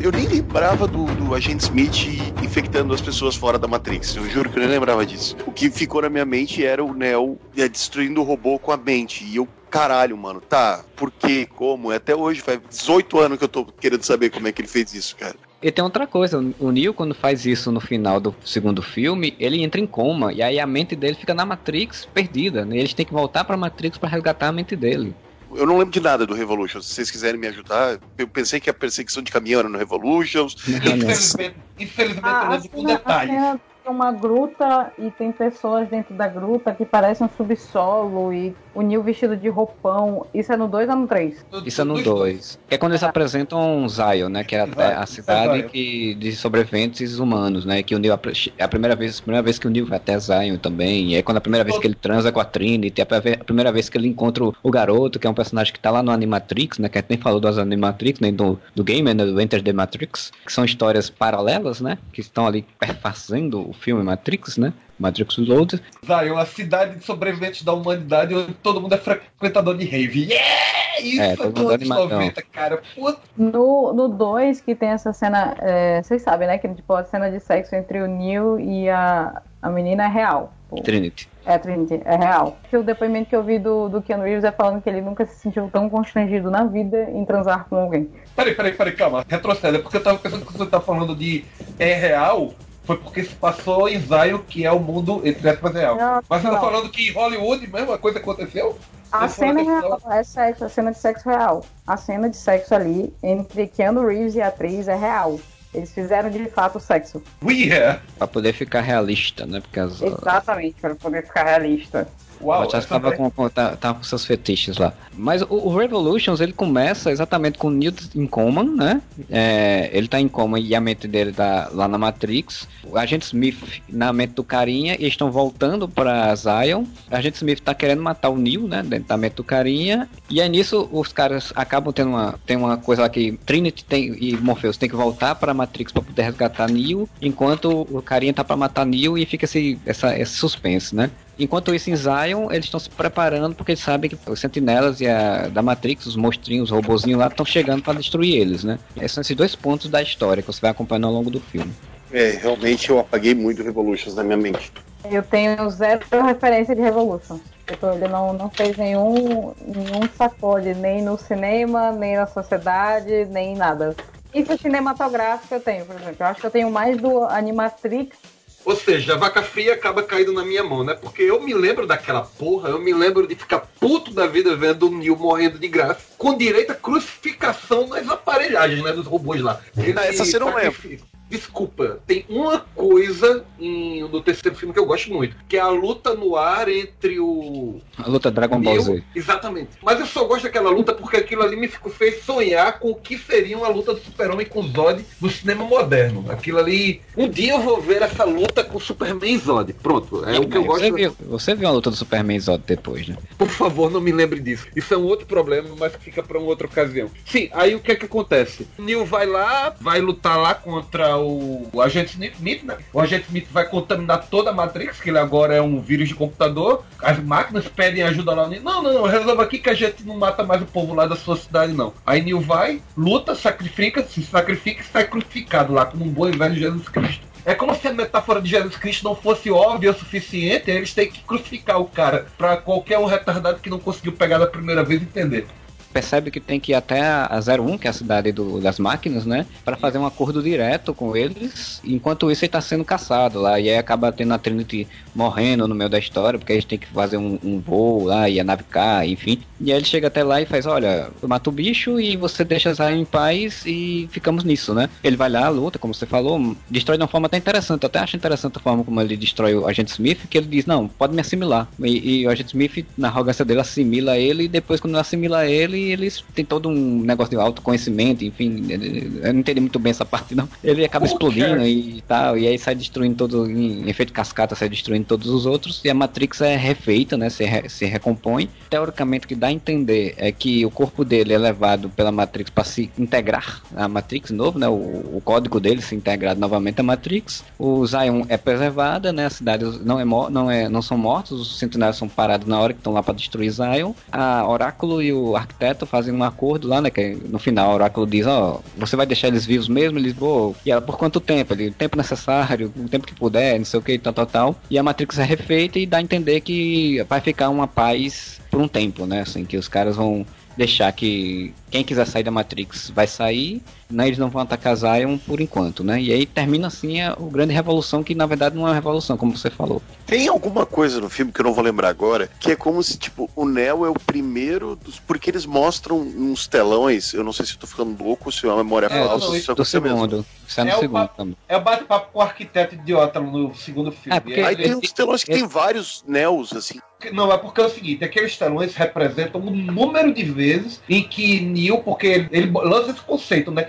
Eu nem lembrava do, do agente Smith infectando as pessoas fora da Matrix. Eu juro que eu nem lembrava disso. O que ficou na minha mente era o Neo é, destruindo o robô com a mente. E eu, caralho, mano, tá, por quê, como? Até hoje, faz 18 anos que eu tô querendo saber como é que ele fez isso, cara. E tem outra coisa, o Neo quando faz isso no final do segundo filme, ele entra em coma e aí a mente dele fica na Matrix perdida, né? Eles têm que voltar pra Matrix para resgatar a mente dele. Eu não lembro de nada do Revolution. Se vocês quiserem me ajudar, eu pensei que a perseguição de caminhão era no Revolution. Infelizmente, infelizmente eu A, a lembro com detalhes. cena tem uma gruta e tem pessoas dentro da gruta que parecem um subsolo e o Neo vestido de roupão. Isso é no 2 ou no 3? Isso é no 2. Que é quando eles apresentam Zion, né? Que é a, cidade Zion. que, de sobreviventes humanos, né? Que o Neo é a primeira vez, a primeira vez que o Neo vai até Zion também. E é quando a primeira vez que ele transa com a Trinity, é a primeira- vez que ele encontra o, o garoto, que é um personagem que tá lá no Animatrix, né? Que a gente nem falou das Animatrix, nem do, do game, né? Do Enter the Matrix, que são histórias paralelas, né? Que estão ali perfazendo o filme Matrix, né? Matrix Reloaded. Zion, a cidade de sobreviventes da humanidade onde todo mundo é frequentador de rave. Yeah! Isso É, é, todo mundo anos animadão. 90, cara. Puta. No, no 2, que tem essa cena, é, vocês sabem, né? Que tipo, a cena de sexo entre o Neo e a, a menina é real. Pô, Trinity. É, Trinity, é real. O depoimento que eu vi do, do Keanu Reeves é falando que ele nunca se sentiu tão constrangido na vida em transar com alguém. Peraí, peraí, peraí, calma. Retroceda, porque eu tava pensando que você tá falando de é real. Foi porque se passou em Zion, que é o mundo, entre aspas, real. Não, Mas você tá não. falando que em Hollywood mesmo a coisa aconteceu? A cena é real, é sexo, a cena de sexo real. A cena de sexo ali entre Keanu Reeves e a atriz é real. Eles fizeram de fato sexo. We yeah. Pra poder ficar realista, né? Porque as, Exatamente, para poder ficar realista. Uau, Ela já estava com, com, tá, tava com seus fetiches lá. Mas o, o Revolutions, ele começa exatamente com o Neo em coma, né? É, ele tá em coma e a mente dele tá lá na Matrix. O agente Smith na mente do carinha e estão voltando pra Zion. O agente Smith tá querendo matar o Neo, né? Dentro da mente do carinha. E aí nisso os caras acabam tendo uma, tem uma coisa lá que Trinity tem, e Morpheus tem que voltar pra Matrix pra poder resgatar Neo. Enquanto o carinha tá pra matar Neo e fica esse, essa, esse suspense, né? Enquanto isso, em Zion, eles estão se preparando porque eles sabem que os sentinelas e a da Matrix, os monstrinhos, os robozinhos lá, estão chegando para destruir eles, né? Esses são esses dois pontos da história que você vai acompanhando ao longo do filme. É, realmente eu apaguei muito Revolutions na minha mente. Eu tenho zero referência de Revolution. Ele não, não fez nenhum, nenhum sacode, nem no cinema, nem na sociedade, nem nada. Isso cinematográfico eu tenho, por exemplo. Eu acho que eu tenho mais do Animatrix. Ou seja, a vaca fria acaba caindo na minha mão, né? Porque eu me lembro daquela porra, eu me lembro de ficar puto da vida vendo o Neil morrendo de graça, com direito à crucificação nas aparelhagens, né? Dos robôs lá. Ele Ah, essa você não sacrifica. Desculpa, tem uma coisa em- no terceiro filme que eu gosto muito, que é a luta no ar entre o A luta Dragon Ball Z. Exatamente. Mas eu só gosto daquela luta porque aquilo ali me fez sonhar com o que seria uma luta do Super-Homem com Zod no cinema moderno. Aquilo ali. Um dia eu vou ver essa luta com Superman e Zod. Pronto. É o que eu você, gosto. viu, você viu a luta do Superman Zod depois, né? Por favor, não me lembre disso. Isso é um outro problema, mas fica pra uma outra ocasião. Sim, aí o que é que acontece? O Neil vai lá, vai lutar lá contra o, o agente Smith, né? O agente Smith vai contaminar toda a Matrix, que ele agora é um vírus de computador. As máquinas pedem ajuda lá. Não, não, não, resolva aqui que a gente não mata mais o povo lá da sua cidade, não. Aí Neil vai, luta, sacrifica, se sacrifica e sacrificado lá, como um bom velho Jesus Cristo. É como se a metáfora de Jesus Cristo não fosse óbvia o suficiente, eles têm que crucificar o cara pra qualquer um retardado que não conseguiu pegar da primeira vez entender percebe que tem que ir até a 01, que é a cidade do, das máquinas, né? Para fazer um acordo direto com eles. Enquanto isso, ele tá sendo caçado lá. E aí acaba tendo a Trinity morrendo no meio da história, porque a gente tem que fazer um, um voo lá e a nave enfim. E aí ele chega até lá e faz: Olha, eu mato o bicho e você deixa Zion em paz e ficamos nisso, né? Ele vai lá, luta, como você falou, destrói de uma forma até interessante. Eu até acho interessante a forma como ele destrói o Agente Smith, que ele diz: Não, pode me assimilar. E, e o Agente Smith, na arrogância dele, assimila ele e depois, quando assimila ele, eles têm todo um negócio de autoconhecimento, enfim, eu não entendi muito bem essa parte não. Ele acaba explodindo e tal, e aí sai destruindo todo, em efeito cascata, sai destruindo todos os outros, e a Matrix é refeita, né, se, re, se recompõe. Teoricamente, o que dá a entender é que o corpo dele é levado pela Matrix para se integrar à Matrix novo, né, o, o código dele se integrado novamente à Matrix. O Zion é preservada, né, a cidade não, é, não, é, não são mortos, os sentinelas são parados na hora que estão lá para destruir Zion. A Oráculo e o Arquiteto fazem um acordo lá, né? Que no final o Oráculo diz, ó, oh, você vai deixar eles vivos mesmo? Eles vão. E ela, por quanto tempo? Ele, o tempo necessário, o tempo que puder, não sei o que, tal, tal, tal. E a Matrix é refeita e dá a entender que vai ficar uma paz por um tempo, né? Assim, que os caras vão deixar que quem quiser sair da Matrix vai sair, né, eles não vão atacar Zion por enquanto, né? E aí termina assim a, a grande revolução, que na verdade não é uma revolução, como você falou. Tem alguma coisa no filme que eu não vou lembrar agora, que é como se, tipo, o Neo é o primeiro dos. Porque eles mostram uns telões, eu não sei se eu tô ficando louco, se é uma memória é, falsa, se é do segundo. Isso é no é segundo o também. É o bate-papo com o arquiteto idiota no segundo filme. É porque, aí tem uns telões que tem vários Neos, assim. Não, é porque é o seguinte, aqueles telões representam o número de vezes em que Neo, porque ele, ele lança esse conceito, né?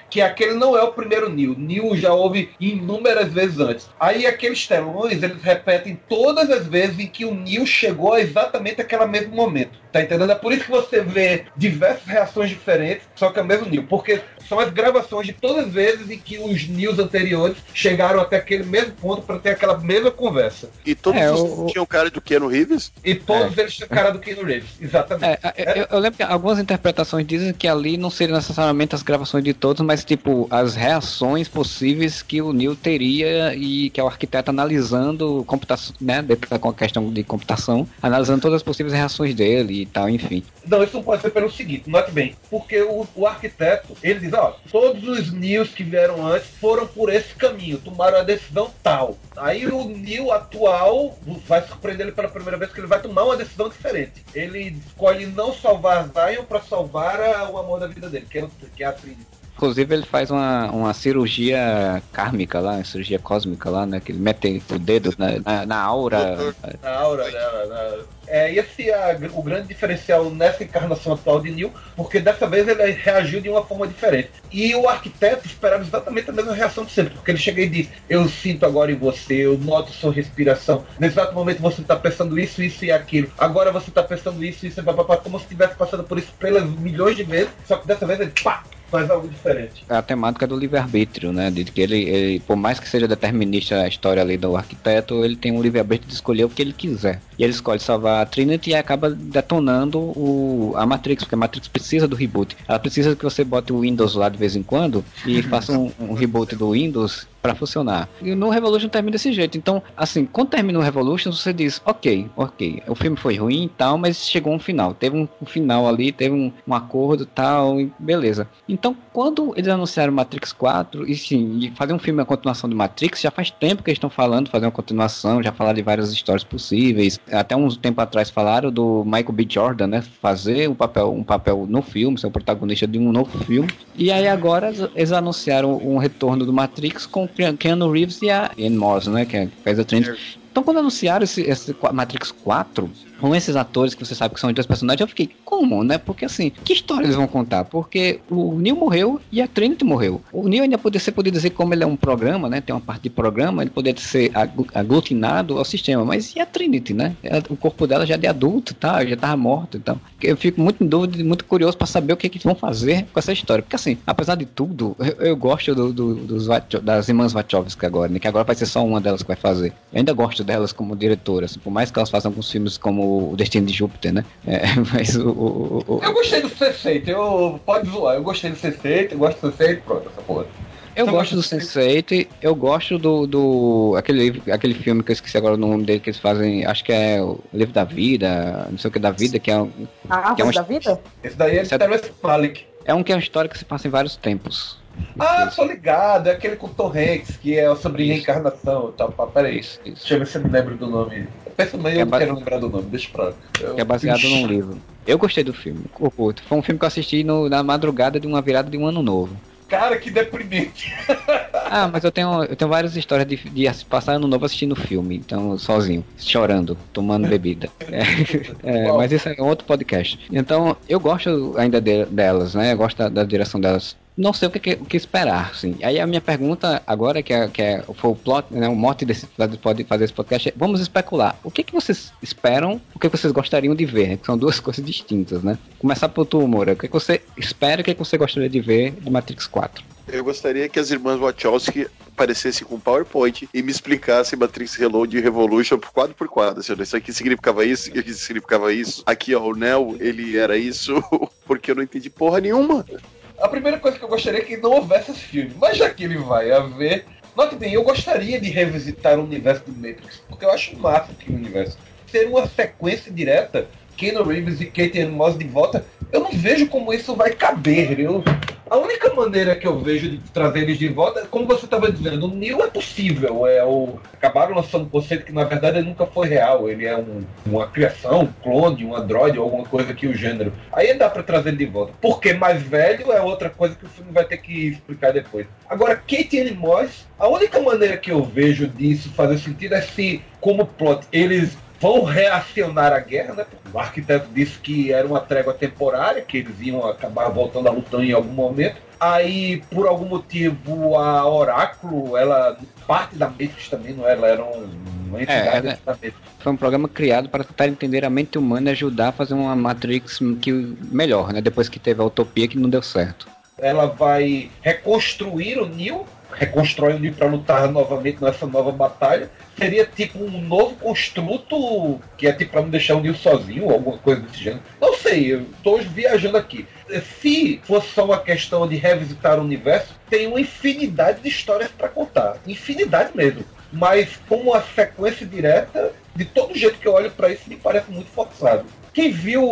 Que aquele não é o primeiro Neo. Neo já houve inúmeras vezes antes. Aí aqueles telões, eles repetem todas as vezes em que o Neo chegou a exatamente aquele mesmo momento. Tá entendendo? É por isso que você vê diversas reações diferentes, só que é o mesmo Neo. Porque são as gravações de todas as vezes em que os News anteriores chegaram até aquele mesmo ponto para ter aquela mesma conversa. E todos é, o... tinham cara do Keanu Reeves? E todos é. eles tinham cara do Keanu Reeves, exatamente. É, é, eu, eu, lembro que algumas interpretações dizem que ali não seriam necessariamente as gravações de todos, mas tipo as reações possíveis que o Neil teria e que é o arquiteto analisando computação, né, com a questão de computação, analisando todas as possíveis reações dele e tal, enfim. Não, isso não pode ser pelo seguinte, note bem, porque o, o arquiteto, ele diz, ó, todos os News que vieram antes foram por esse caminho, tomaram a decisão tal. Aí o Neil atual vai surpreender ele pela primeira vez que ele vai tomar uma decisão diferente. Ele escolhe não salvar Zion para salvar o amor da vida dele, que é, que é a Trinity. Inclusive ele faz uma, uma cirurgia kármica lá, uma cirurgia cósmica lá, né? Que ele mete o dedo na, na, na aura. Na aura dela, né? É, esse é o grande diferencial nessa encarnação atual de Neil, porque dessa vez ele reagiu de uma forma diferente. E o arquiteto esperava exatamente a mesma reação de sempre, porque ele chega e diz: Eu sinto agora em você, eu noto sua respiração. Nesse exato momento você está pensando isso, isso e aquilo. Agora você está pensando isso, isso e papapá, como se estivesse passando por isso pelas milhões de vezes, só que dessa vez ele pá, faz algo diferente. É a temática do livre-arbítrio, né? De que ele, ele, por mais que seja determinista a história ali do arquiteto, ele tem um livre-arbítrio de escolher o que ele quiser. E ele escolhe salvar a Trinity e acaba detonando o, a Matrix, porque a Matrix precisa do reboot. Ela precisa que você bote o Windows lá de vez em quando e faça um, um reboot do Windows para funcionar. E no Revolution termina desse jeito. Então, assim, quando termina o Revolution, você diz, ok, ok, o filme foi ruim e tal, mas chegou um final. Teve um, um final ali, teve um, um acordo e tal, e beleza. Então, quando eles anunciaram Matrix 4, e sim, fazer um filme a continuação de Matrix, já faz tempo que eles estão falando, fazer uma continuação, já falaram de várias histórias possíveis. Até uns tempo atrás falaram do Michael B. Jordan, né? Fazer um papel, um papel no filme, ser o protagonista de um novo filme. E aí agora eles anunciaram um retorno do Matrix com Keanu Reeves e a Ian Moss, né? Que faz a Trinity. Então, quando anunciaram esse, esse Matrix 4, com esses atores que você sabe que são dois personagens, eu fiquei, como, né? Porque assim, que história eles vão contar? Porque o Neil morreu e a Trinity morreu. O Neil ainda poderia ser poderia dizer como ele é um programa, né? Tem uma parte de programa, ele poderia ser aglutinado ao sistema, mas e a Trinity, né? O corpo dela já é de adulto, tá? Já tava morto então. Eu fico muito em dúvida, muito curioso para saber o que, é que vão fazer com essa história. Porque assim, apesar de tudo, eu, eu gosto do, do, dos, das irmãs Wachowski agora, né? Que agora vai ser só uma delas que vai fazer. Eu ainda gosto delas como diretoras, por mais que elas façam alguns filmes como o Destino de Júpiter, né? É, mas o, o, o, Eu gostei do C6, eu pode zoar, eu gostei do C6, eu gosto do C6, pronto, essa porra. Eu gosto do Sense8, eu gosto do, do aquele, aquele filme que eu esqueci agora o nome dele que eles fazem, acho que é o Livro da Vida, não sei o que da vida, que é, A que é uma, da Vida? Esse daí é é- Terrence Malick. é um que é uma história que se passa em vários tempos. Ah, tô ligado, é aquele com Tom Hanks, que é sobre Isso. reencarnação e tal. Pá, Peraí, Isso, isso. deixa eu ver se eu me lembro do nome. Pensa também, Que é eu não quero lembrar do nome, deixa pra lá. Eu- Que é baseado Ixi. num livro. Eu gostei do filme, eu curto. Foi um filme que eu assisti no- na madrugada de uma virada de um ano novo. Cara, que deprimente. Ah, mas eu tenho, eu tenho várias histórias de, de passar ano novo assistindo filme, então sozinho, chorando, tomando bebida. É, é, mas isso é um outro podcast. Então, eu gosto ainda de- delas, né? Eu gosto da, da direção delas. Não sei o que, que- que esperar, sim. Aí a minha pergunta agora, que é, que é foi o plot, né, o mote desse pode fazer esse podcast, é, vamos especular. O que, que vocês esperam, o que vocês gostariam de ver? Que são duas coisas distintas, né? Começar por tu, Moura. O que, que você espera o que, que você gostaria de ver de Matrix 4? Eu gostaria que as irmãs Wachowski aparecessem com PowerPoint e me explicassem Matrix Reload e Revolution por quadro por quadro. Assim, isso aqui significava isso, isso significava isso. Aqui, ó, o Neo, ele era isso, porque eu não entendi porra nenhuma. A primeira coisa que eu gostaria é que não houvesse esse filme, mas já que ele vai haver. Note bem, eu gostaria de revisitar o universo do Matrix, porque eu acho massa aquele universo. Ser uma sequência direta, Keanu Reeves e Kate Moss de volta, eu não vejo como isso vai caber. Eu, a única maneira que eu vejo de trazer eles de volta, como você estava dizendo, o Neo é possível. É o, acabaram lançando um conceito que na verdade nunca foi real. Ele é um, uma criação, um clone, um androide alguma coisa que o gênero. Aí dá pra trazer ele de volta. Porque mais velho é outra coisa que o filme vai ter que explicar depois. Agora, Kate Moss, a única maneira que eu vejo disso fazer sentido é se, como plot, eles vão reacionar a guerra, né? O arquiteto disse que era uma trégua temporária, que eles iam acabar voltando a lutar em algum momento. Aí, por algum motivo, a Oráculo, ela parte da Matrix também, não era? Ela era um- uma entidade ela- da Matrix. Foi um programa criado para tentar entender a mente humana e ajudar a fazer uma Matrix que melhor, né? Depois que teve a utopia que não deu certo. ela vai reconstruir o Neo, reconstrói o Neo para lutar novamente nessa nova batalha. Seria tipo um novo construto que é tipo para não deixar o Neo sozinho, ou alguma coisa desse gênero. Não sei, eu tô viajando aqui. Se fosse só uma questão de revisitar o universo, tem uma infinidade de histórias para contar, infinidade mesmo. Mas como uma sequência direta, de todo jeito que eu olho para isso, me parece muito forçado. Quem viu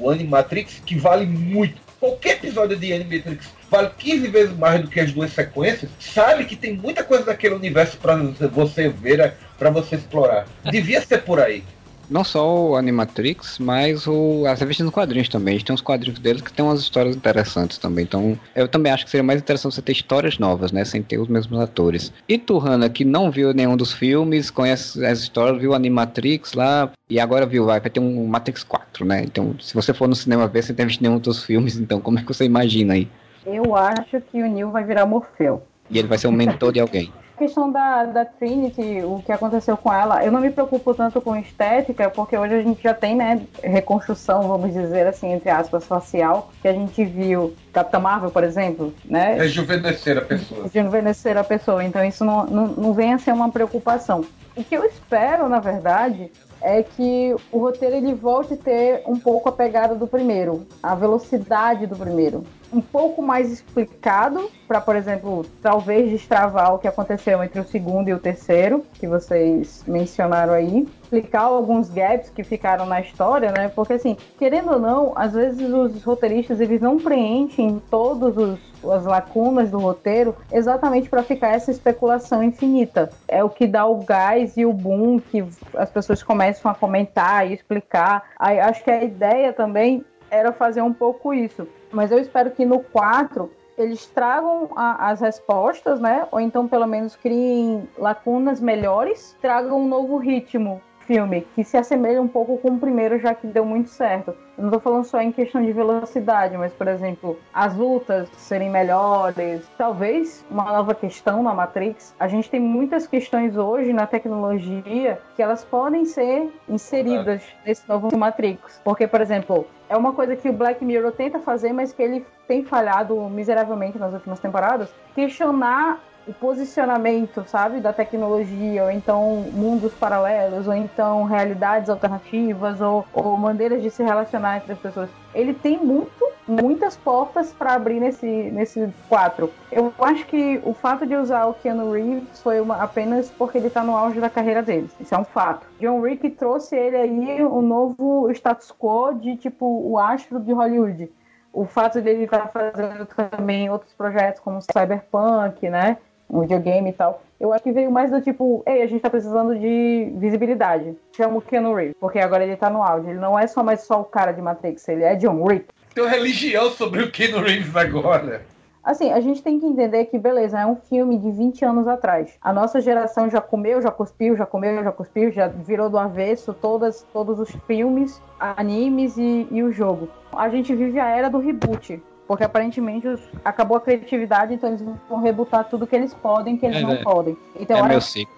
o Animatrix, que vale muito, qualquer episódio de Animatrix vale 15 vezes mais do que as duas sequências, sabe que tem muita coisa daquele universo para você ver, para você explorar. Devia ser por aí. Não só o Animatrix, mas o, as revistas nos quadrinhos também. Eles têm uns quadrinhos deles que tem umas histórias interessantes também. Então, eu também acho que seria mais interessante você ter histórias novas, né? Sem ter os mesmos atores. E tu, Hanna, que não viu nenhum dos filmes, conhece as histórias, viu Animatrix lá, e agora viu, vai, vai ter um Matrix 4, né? Então, se você for no cinema ver, você tem visto nenhum dos filmes, então como é que você imagina aí? Eu acho que o Neil vai virar Morfeu. E ele vai ser um mentor de alguém. A questão da, da Trinity, o que aconteceu com ela, eu não me preocupo tanto com estética, porque hoje a gente já tem, né, reconstrução, vamos dizer assim, entre aspas, facial, que a gente viu Capitã Marvel, por exemplo, né? Rejuvenescer a pessoa. rejuvenescer a pessoa. Então isso não, não, não vem a ser uma preocupação. O que eu espero, na verdade, é que o roteiro ele volte a ter um pouco a pegada do primeiro, a velocidade do primeiro. Um pouco mais explicado, para, por exemplo, talvez destravar o que aconteceu entre o segundo e o terceiro, que vocês mencionaram aí. Explicar alguns gaps que ficaram na história, né? Porque, assim, querendo ou não, às vezes os roteiristas eles não preenchem todos os as lacunas do roteiro exatamente para ficar essa especulação infinita. É o que dá o gás e o boom que as pessoas começam a comentar e explicar. Aí, acho que a ideia também era fazer um pouco isso. Mas eu espero que no 4 eles tragam a, as respostas, né? Ou então pelo menos criem lacunas melhores, tragam um novo ritmo filme que se assemelha um pouco com o primeiro, já que deu muito certo. Eu não tô falando só em questão de velocidade, mas, por exemplo, as lutas serem melhores, talvez uma nova questão na Matrix. A gente tem muitas questões hoje na tecnologia que elas podem ser inseridas nesse novo Matrix. Porque, por exemplo, é uma coisa que o Black Mirror tenta fazer, mas que ele tem falhado miseravelmente nas últimas temporadas, questionar o posicionamento, sabe, da tecnologia, ou então mundos paralelos, ou então realidades alternativas, ou, ou maneiras de se relacionar entre as pessoas. Ele tem muito muitas portas para abrir nesse, nesse 4. Eu acho que o fato de usar o Keanu Reeves foi uma, apenas porque ele tá no auge da carreira dele. Isso é um fato. John Wick trouxe ele aí um novo status quo de tipo o astro de Hollywood. O fato dele estar tá fazendo também outros projetos como Cyberpunk, né? Um videogame e tal. Eu acho que veio mais do tipo, ei, a gente tá precisando de visibilidade. Chama o Keanu Reeves, porque agora ele tá no auge. Ele não é só mais só o cara de Matrix, ele é John Wick. Tem uma religião sobre o Keanu Reeves agora. Assim, a gente tem que entender que, beleza, é um filme de 20 anos atrás. A nossa geração já comeu, já cuspiu, já comeu, já cuspiu, já virou do avesso todas, todos os filmes, animes e, e o jogo. A gente vive a era do reboot. Porque aparentemente os, acabou a criatividade, então eles vão rebutar tudo que eles podem, que eles é, não é, podem. Então, é meu ciclo.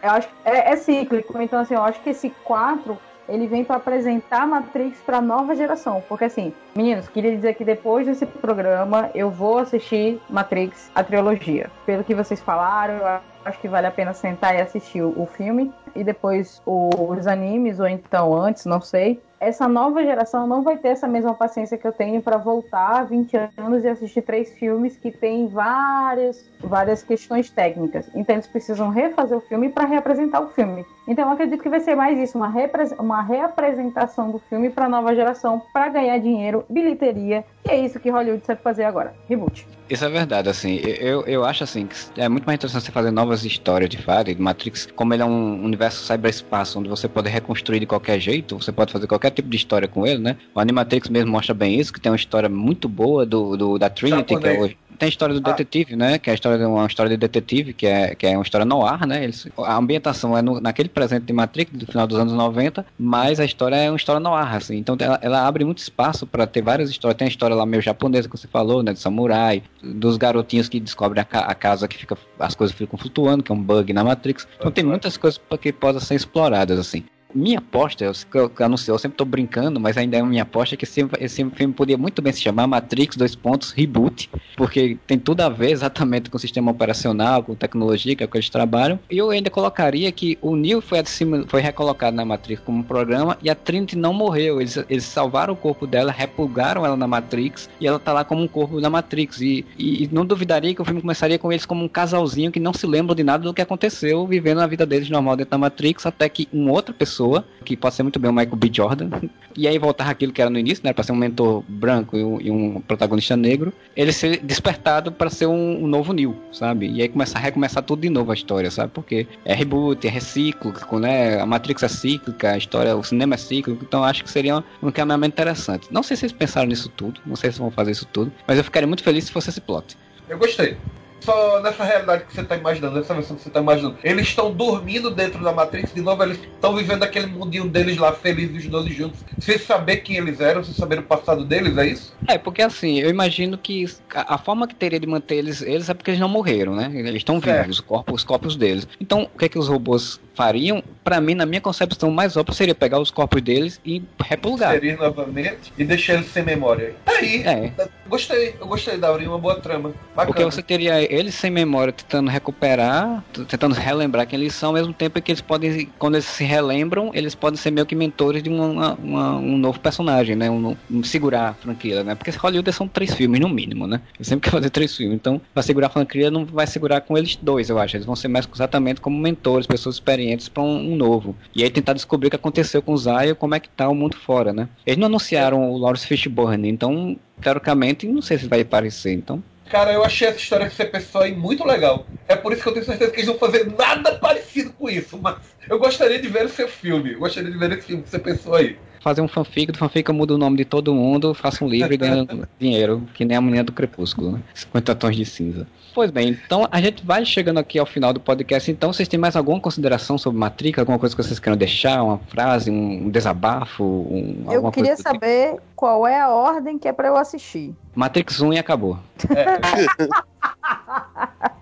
Eu acho, é, é cíclico. Então, assim, eu acho que esse 4 ele vem para apresentar Matrix para nova geração. Porque assim, meninos, queria dizer que depois desse programa eu vou assistir Matrix, a trilogia. Pelo que vocês falaram, eu acho que vale a pena sentar e assistir o filme e depois os animes ou então antes, não sei essa nova geração não vai ter essa mesma paciência que eu tenho para voltar 20 anos e assistir três filmes que têm várias, várias questões técnicas. Então eles precisam refazer o filme para reapresentar o filme. Então eu acredito que vai ser mais isso, uma, repre uma reapresentação do filme para a nova geração para ganhar dinheiro, bilheteria. E é isso que Hollywood sabe fazer agora. Reboot. Isso é verdade, assim, eu, eu acho assim que é muito mais interessante você fazer novas histórias de fato, de Matrix, como ele é um universo cyberespaço onde você pode reconstruir de qualquer jeito, você pode fazer qualquer tipo de história com ele, né? O Animatrix mesmo mostra bem isso, que tem uma história muito boa do, do da Trinity, Japonês. que é hoje tem a história do ah. detetive, né? Que é a história de uma história de detetive, que é, que é uma história no ar, né? Eles, a ambientação é no, naquele presente de Matrix, do final dos anos 90, mas a história é uma história no ar, assim. Então ela, ela abre muito espaço para ter várias histórias. Tem a história lá meio japonesa que você falou, né? De samurai, dos garotinhos que descobrem a, a casa que fica. as coisas ficam flutuando, que é um bug na Matrix. Então tem muitas coisas que possam ser exploradas, assim minha aposta, eu, eu, eu eu sempre tô brincando, mas ainda é minha aposta que esse, esse filme podia muito bem se chamar Matrix, dois pontos, reboot, porque tem tudo a ver exatamente com o sistema operacional, com tecnologia, que é o que eles trabalham. E eu ainda colocaria que o Neo foi, foi recolocado na Matrix como programa e a Trinity não morreu. Eles, eles salvaram o corpo dela, repulgaram ela na Matrix e ela tá lá como um corpo na Matrix. E, e, e não duvidaria que o filme começaria com eles como um casalzinho que não se lembra de nada do que aconteceu, vivendo a vida deles normal dentro da Matrix, até que uma outra pessoa pessoa, que pode ser muito bem o Michael B. Jordan, e aí voltar aquilo que era no início, né, para ser um mentor branco e um, e um, protagonista negro, ele ser despertado para ser um, um, novo Neil, sabe? E aí começar a recomeçar tudo de novo a história, sabe? Porque é reboot, é recíclico, né? A Matrix é cíclica, a história, o cinema é cíclico, então acho que seria um, um caminhamento interessante. Não sei se vocês pensaram nisso tudo, não sei se vão fazer isso tudo, mas eu ficaria muito feliz se fosse esse plot. Eu gostei só nessa realidade que você está imaginando, nessa versão que você está imaginando. Eles estão dormindo dentro da Matrix, de novo, eles estão vivendo aquele mundinho deles lá, felizes, os dois juntos, sem saber quem eles eram, sem saber o passado deles, é isso? É, porque assim, eu imagino que a, a forma que teria de manter eles, eles é porque eles não morreram, né? Eles estão vivos, os corpos, os corpos deles. Então, o que é que os robôs fariam? Para mim, na minha concepção mais óbvia, seria pegar os corpos deles e repulgar. Seria novamente e deixar eles sem memória. Tá aí. É. Gostei, eu gostei da uma boa trama. Bacana. Porque você teria eles sem memória tentando recuperar, tentando relembrar quem eles são, ao mesmo tempo que eles podem, quando eles se relembram, eles podem ser meio que mentores de uma, uma, um novo personagem, né? Um, um, segurar a franquia, né? Porque Hollywood são três filmes, no mínimo, né? Eu sempre quer fazer três filmes. Então, pra segurar a franquia, não vai segurar com eles dois, eu acho. Eles vão ser mais exatamente como mentores, pessoas experientes para um, um, novo. E aí tentar descobrir o que aconteceu com o Zaya, como é que tá o mundo fora, né? Eles não anunciaram o Lawrence Fishburne, então, teoricamente, não sei se vai aparecer, então Cara, eu achei essa história que você pensou aí muito legal. É por isso que eu tenho certeza que eles vão fazer nada parecido com isso, mas eu gostaria de ver o seu filme. Eu gostaria de ver esse filme que você pensou aí. Fazer um fanfic, do fanfic eu mudo o nome de todo mundo, faço um livro e ganho dinheiro, que nem a menina do Crepúsculo, né? 50 tons de cinza. Pois bem, então a gente vai chegando aqui ao final do podcast. Então, vocês têm mais alguma consideração sobre Matrix? Alguma coisa que vocês queiram deixar? Uma frase, um desabafo? Um, eu queria saber tipo? qual é a ordem que é para eu assistir. Matrix 1 e acabou. É.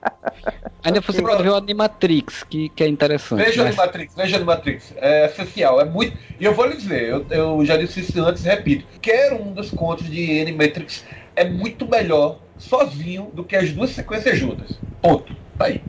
Ainda você pode ver o Animatrix, que, que é interessante. Veja o mas... Animatrix, veja o Animatrix. É essencial, é muito. E eu vou lhe dizer, eu, eu já disse isso antes repito. Quer um dos contos de Animatrix é muito melhor sozinho do que as duas sequências juntas. Ponto. Tá aí.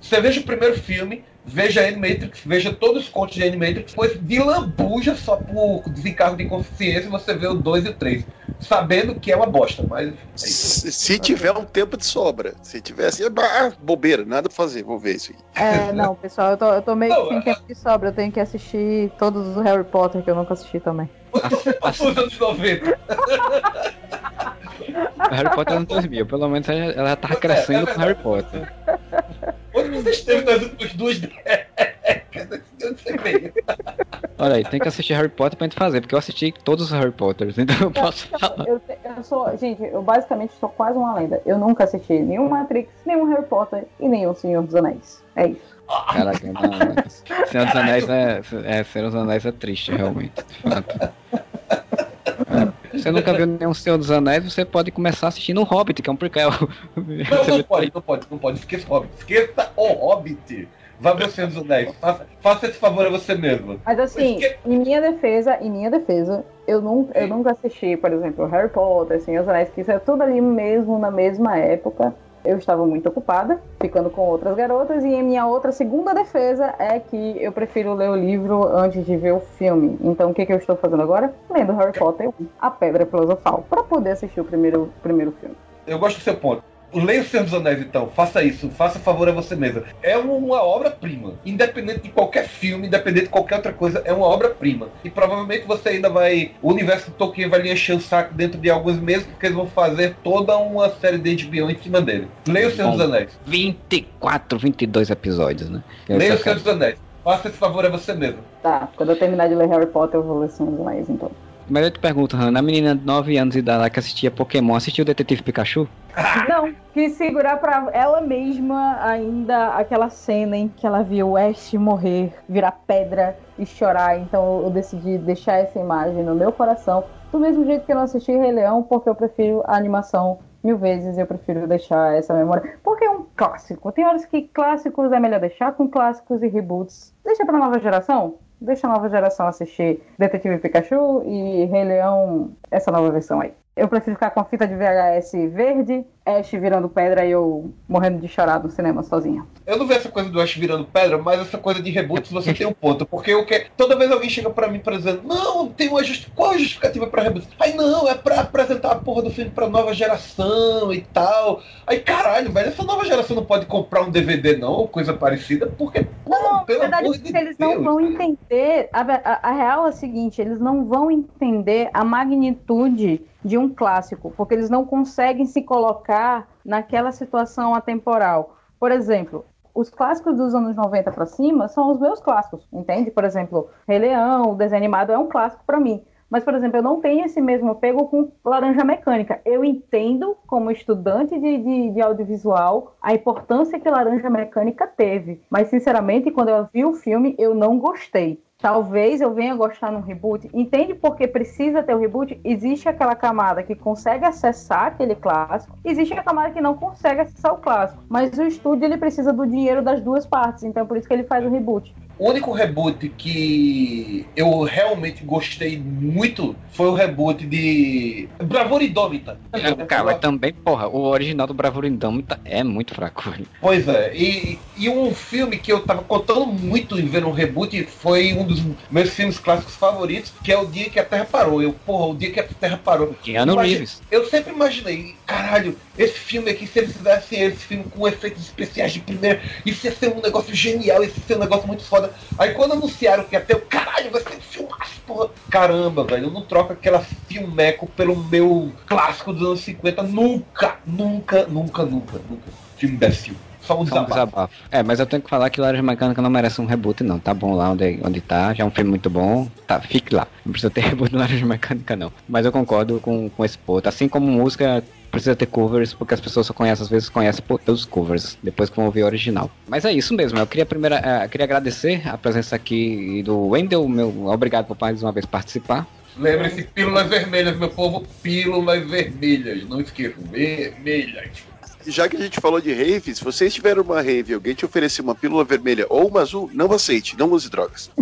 Você veja o primeiro filme, veja Animatrix, veja todos os contos de Animatrix, depois de lambuja só por desencargo de consciência você vê o 2 e o 3. Sabendo que é uma bosta, mas. É se, se tiver um tempo de sobra, se tiver assim, ah, bobeira, nada pra fazer, vou ver isso aí. É, não, pessoal, eu tô, eu tô meio não, sem tempo de sobra, eu tenho que assistir todos os Harry Potter que eu nunca assisti também. Os anos 90. Harry Potter anos 2000, pelo menos ela já tava crescendo com Harry Potter. Onde você esteve nas últimas duas décadas? você veio? Olha aí, tem que assistir Harry Potter pra gente fazer, porque eu assisti todos os Harry Potters, então eu posso falar. Eu, eu sou, gente, eu basicamente sou quase uma lenda. Eu nunca assisti nenhum Matrix, nenhum Harry Potter e nenhum Senhor dos Anéis. É isso. Caraca, não, Senhor dos Anéis é, é, Senhor dos Anéis é triste, realmente. De fato. Você nunca viu nenhum Senhor dos Anéis, você pode começar assistindo o Hobbit, que é um prequel. Não, não pode, não pode, não pode. Esqueça o Hobbit. Esqueça o Hobbit. Vá ver o Senhor dos Anéis. Faça, faça esse favor a você mesmo. Mas assim, Esque... em minha defesa, em minha defesa, eu nunca, eu nunca assisti, por exemplo, Harry Potter, Senhor dos Anéis, que isso é tudo ali mesmo na mesma época eu estava muito ocupada, ficando com outras garotas, e em minha outra segunda defesa é que eu prefiro ler o livro antes de ver o filme. Então o que, que eu estou fazendo agora? Lendo Harry Potter 1, A Pedra Filosofal, para poder assistir o primeiro, primeiro filme. Eu gosto do seu ponto. Leia o Senhor dos Anéis, então. Faça isso. Faça favor a você mesma. É uma obra-prima. Independente de qualquer filme, independente de qualquer outra coisa, é uma obra-prima. E provavelmente você ainda vai. O universo do Tolkien vai lhe encher o saco dentro de alguns meses, porque eles vão fazer toda uma série de HBO em cima dele. Leia o Senhor Bom, dos Anéis. 24, 22 episódios, né? Leia o Senhor dos Anéis. Faça esse favor a você mesmo. Tá, quando eu terminar de ler Harry Potter, eu vou ler Senhor dos Anéis, então. Mas eu te pergunto, Hannah, a menina de 9 anos de idade que assistia Pokémon, assistiu o Detetive Pikachu? Não, quis segurar pra ela mesma ainda aquela cena em que ela viu o Ash morrer, virar pedra e chorar. Então eu decidi deixar essa imagem no meu coração. Do mesmo jeito que eu não assisti Rei Leão, porque eu prefiro a animação mil vezes. Eu prefiro deixar essa memória. Porque é um clássico. Tem horas que clássicos é melhor deixar com clássicos e reboots. Deixa pra nova geração deixa a nova geração assistir Detetive Pikachu e Rei Leão, essa nova versão aí. Eu prefiro ficar com a fita de VHS verde, Ash virando pedra e eu morrendo de chorar no cinema sozinha. Eu não vejo essa coisa do Ash virando pedra, mas essa coisa de reboots você tem um ponto. Porque eu que... toda vez alguém chega pra mim pra dizer, não, tem uma just... qual a justificativa pra reboot? Aí não, é pra apresentar a porra do filme pra nova geração e tal. Aí caralho, velho, essa nova geração não pode comprar um DVD não, ou coisa parecida, porque, não, pelo verdade, amor de eles Deus, não vão cara. entender. A, a, a real é a seguinte, eles não vão entender a magnitude de um clássico, porque eles não conseguem se colocar naquela situação atemporal. Por exemplo, os clássicos dos anos 90 para cima são os meus clássicos, entende? Por exemplo, Rei Leão, o desenho animado é um clássico para mim. Mas, por exemplo, eu não tenho esse mesmo apego com Laranja Mecânica. Eu entendo, como estudante de, de, de, audiovisual, a importância que Laranja Mecânica teve. Mas, sinceramente, quando eu vi o filme, eu não gostei. Talvez eu venha gostar no reboot. Entende porque precisa ter o reboot? Existe aquela camada que consegue acessar aquele clássico, existe a camada que não consegue acessar o clássico. Mas o estúdio ele precisa do dinheiro das duas partes, então por isso que ele faz o reboot. O único reboot que eu realmente gostei muito foi o reboot de Bravura Indômita. Cara, mas também, porra, o original do Bravura Indômita é muito fraco. Pois é, e, e um filme que eu tava contando muito em ver um reboot foi um dos meus filmes clássicos favoritos, que é O Dia que a Terra Parou. Eu, porra, O Dia que a Terra Parou. Keanu Reeves. Eu sempre imaginei, caralho, esse filme aqui, se eles fizessem esse filme com efeitos especiais de primeira, isso ia ser um negócio genial, isso ia ser um negócio muito foda. Aí quando anunciaram que ia ter caralho, vai ser um filmaço, porra. Caramba, velho, eu não troco aquela filmeco pelo meu clássico dos anos 50. Nunca, nunca, nunca, nunca, nunca. Filme imbecil. Só um desabafo. desabafo. É, mas eu tenho que falar que Laranja Mecânica não merece um reboot, não. Tá bom lá onde, onde tá, já é um filme muito bom. Tá, fique lá. Não precisa ter reboot no Laranja Mecânica, não. Mas eu concordo com, com esse ponto. Assim como música precisa ter covers, porque as pessoas só conhecem, às vezes conhecem pelos covers, depois que vão ouvir o original. Mas é isso mesmo, eu queria primeiro, uh, queria agradecer a presença aqui do Wendel, meu, obrigado por mais uma vez participar. Lembre-se, pílulas vermelhas, meu povo, pílulas vermelhas, não esqueçam, vermelhas. Já que a gente falou de rave, se você estiver numa rave e alguém te oferecer uma pílula vermelha ou uma azul, não aceite, não use drogas.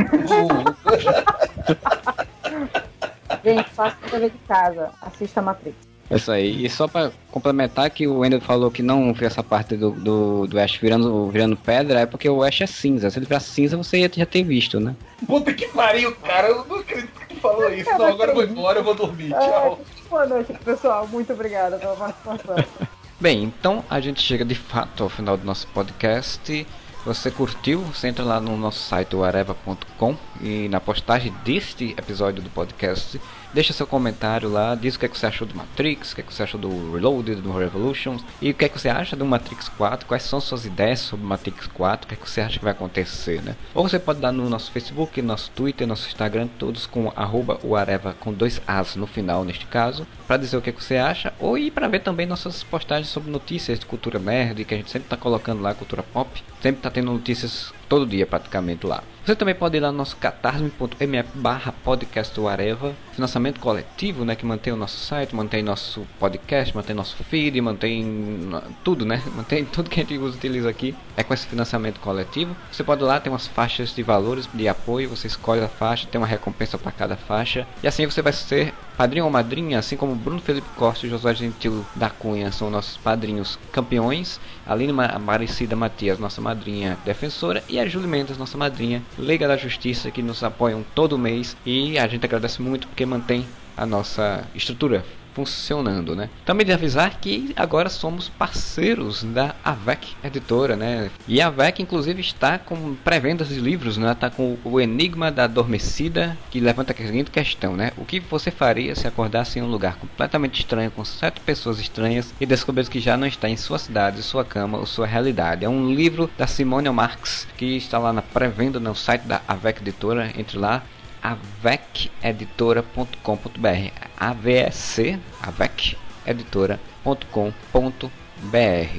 gente, faça o dever de casa, assista a Matrix. É isso aí. E só pra complementar que o Wendel falou que não fez essa parte do, do, do Ash virando, virando pedra, é porque o Ash é cinza. Se ele virar cinza, você ia já ter visto, né? Puta que pariu, cara. Eu não acredito que tu falou isso. Não, agora eu vou embora, eu vou dormir. É, Tchau. boa noite, pessoal. Muito obrigada pela participação. Bem, então a gente chega de fato ao final do nosso podcast. Você curtiu? Você entra lá no nosso site areva.com e na postagem deste episódio do podcast, deixa seu comentário lá, diz o que, é que você achou do Matrix, o que, é que você achou do Reloaded, do Revolutions e o que é que você acha do Matrix 4, quais são suas ideias sobre o Matrix 4, o que é que você acha que vai acontecer, né? Ou você pode dar no nosso Facebook, nosso Twitter, nosso Instagram, todos com arroba Areva com dois As no final neste caso, para dizer o que, é que você acha, ou ir para ver também nossas postagens sobre notícias de cultura nerd, que a gente sempre está colocando lá, cultura pop, sempre está tendo notícias todo dia praticamente lá. Você também pode ir lá no nosso catarse.me barra podcast financiamento coletivo, né, que mantém o nosso site, mantém nosso podcast, mantém nosso feed, mantém tudo, né, mantém tudo que a gente utiliza aqui, é com esse financiamento coletivo. Você pode ir lá, tem umas faixas de valores de apoio, você escolhe a faixa, tem uma recompensa para cada faixa, e assim você vai ser padrinho ou madrinha, assim como Bruno Felipe Costa e Josué Gentil da Cunha são nossos padrinhos campeões, Aline Maricida Matias, nossa madrinha defensora, e a Júlia Mendes, nossa madrinha Liga da Justiça, que nos apoiam todo mês, e a gente agradece muito porque mantém a nossa estrutura funcionando, né? Também de avisar que agora somos parceiros da AVEC Editora, né? E a AVEC, inclusive, está com pré-vendas de livros, né? Está com o Enigma da Adormecida, que levanta a seguinte questão, né? O que você faria se acordasse em um lugar completamente estranho, com sete pessoas estranhas, e descobrisse que já não está em sua cidade, sua cama ou sua realidade? É um livro da Simone Marx, que está lá na pré-venda no site da AVEC Editora. Entre lá, aveceditora.com.br AVEC, aveceditora.com.br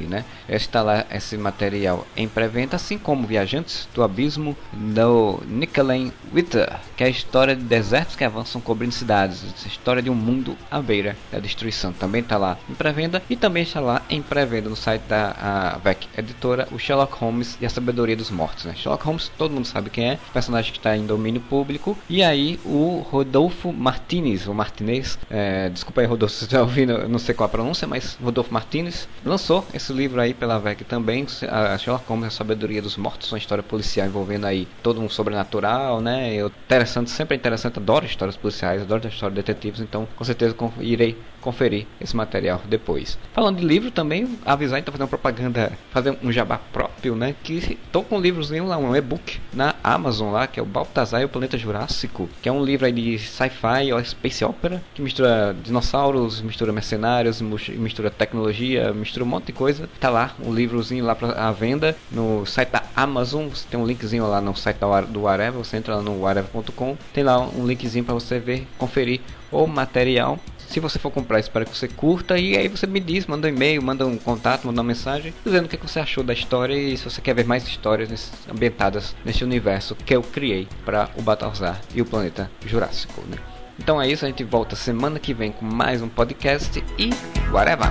né? Está lá esse material em pré-venda, assim como Viajantes do Abismo do Nicolene Witter, que é a história de desertos que avançam cobrindo cidades, a história de um mundo à beira da destruição. Também está lá em pré-venda e também está lá em pré-venda no site da VEC Editora, o Sherlock Holmes e a Sabedoria dos Mortos. Né? Sherlock Holmes, todo mundo sabe quem é, personagem que está em domínio público. E aí o Rodolfo Martinez, o Martinez, é, desculpa aí Rodolfo, se está ouvindo, não sei qual a pronúncia, mas Rodolfo Martinez lançou esse livro aí pela VEC também, a Sherlock Holmes, a Sabedoria dos Mortos, uma história policial envolvendo aí todo um sobrenatural, né? Eu, interessante, sempre interessante, adoro histórias policiais, adoro histórias de detetives, então com certeza irei conferir esse material depois. Falando de livro também, avisar então fazer uma propaganda, fazer um jabá próprio, né? Que tô com um livrozinho lá, um e-book na Amazon lá, que é o Baltazar e o Planeta Jurássico, que é um livro aí de sci-fi ou space opera, que mistura dinossauros, mistura mercenários, mistura tecnologia, mistura um monte de coisa. Tá lá um livrozinho lá para venda no site da Amazon, você tem um linkzinho lá no site do Areva, você entra lá no areva.com, tem lá um linkzinho para você ver, conferir o material se você for comprar, espero que você curta e aí você me diz, manda um e-mail, manda um contato, manda uma mensagem dizendo o que, você achou da história e se você quer ver mais histórias ambientadas nesse universo que eu criei para o Baltazar e o planeta Jurássico. Né? Então é isso, a gente volta semana que vem com mais um podcast e whatever!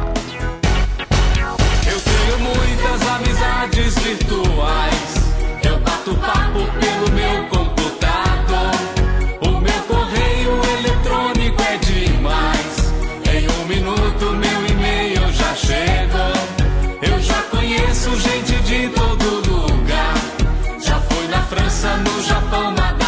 Eu tenho muitas amizades virtuais. Eu bato papo pelo meu computador. França, no Japão.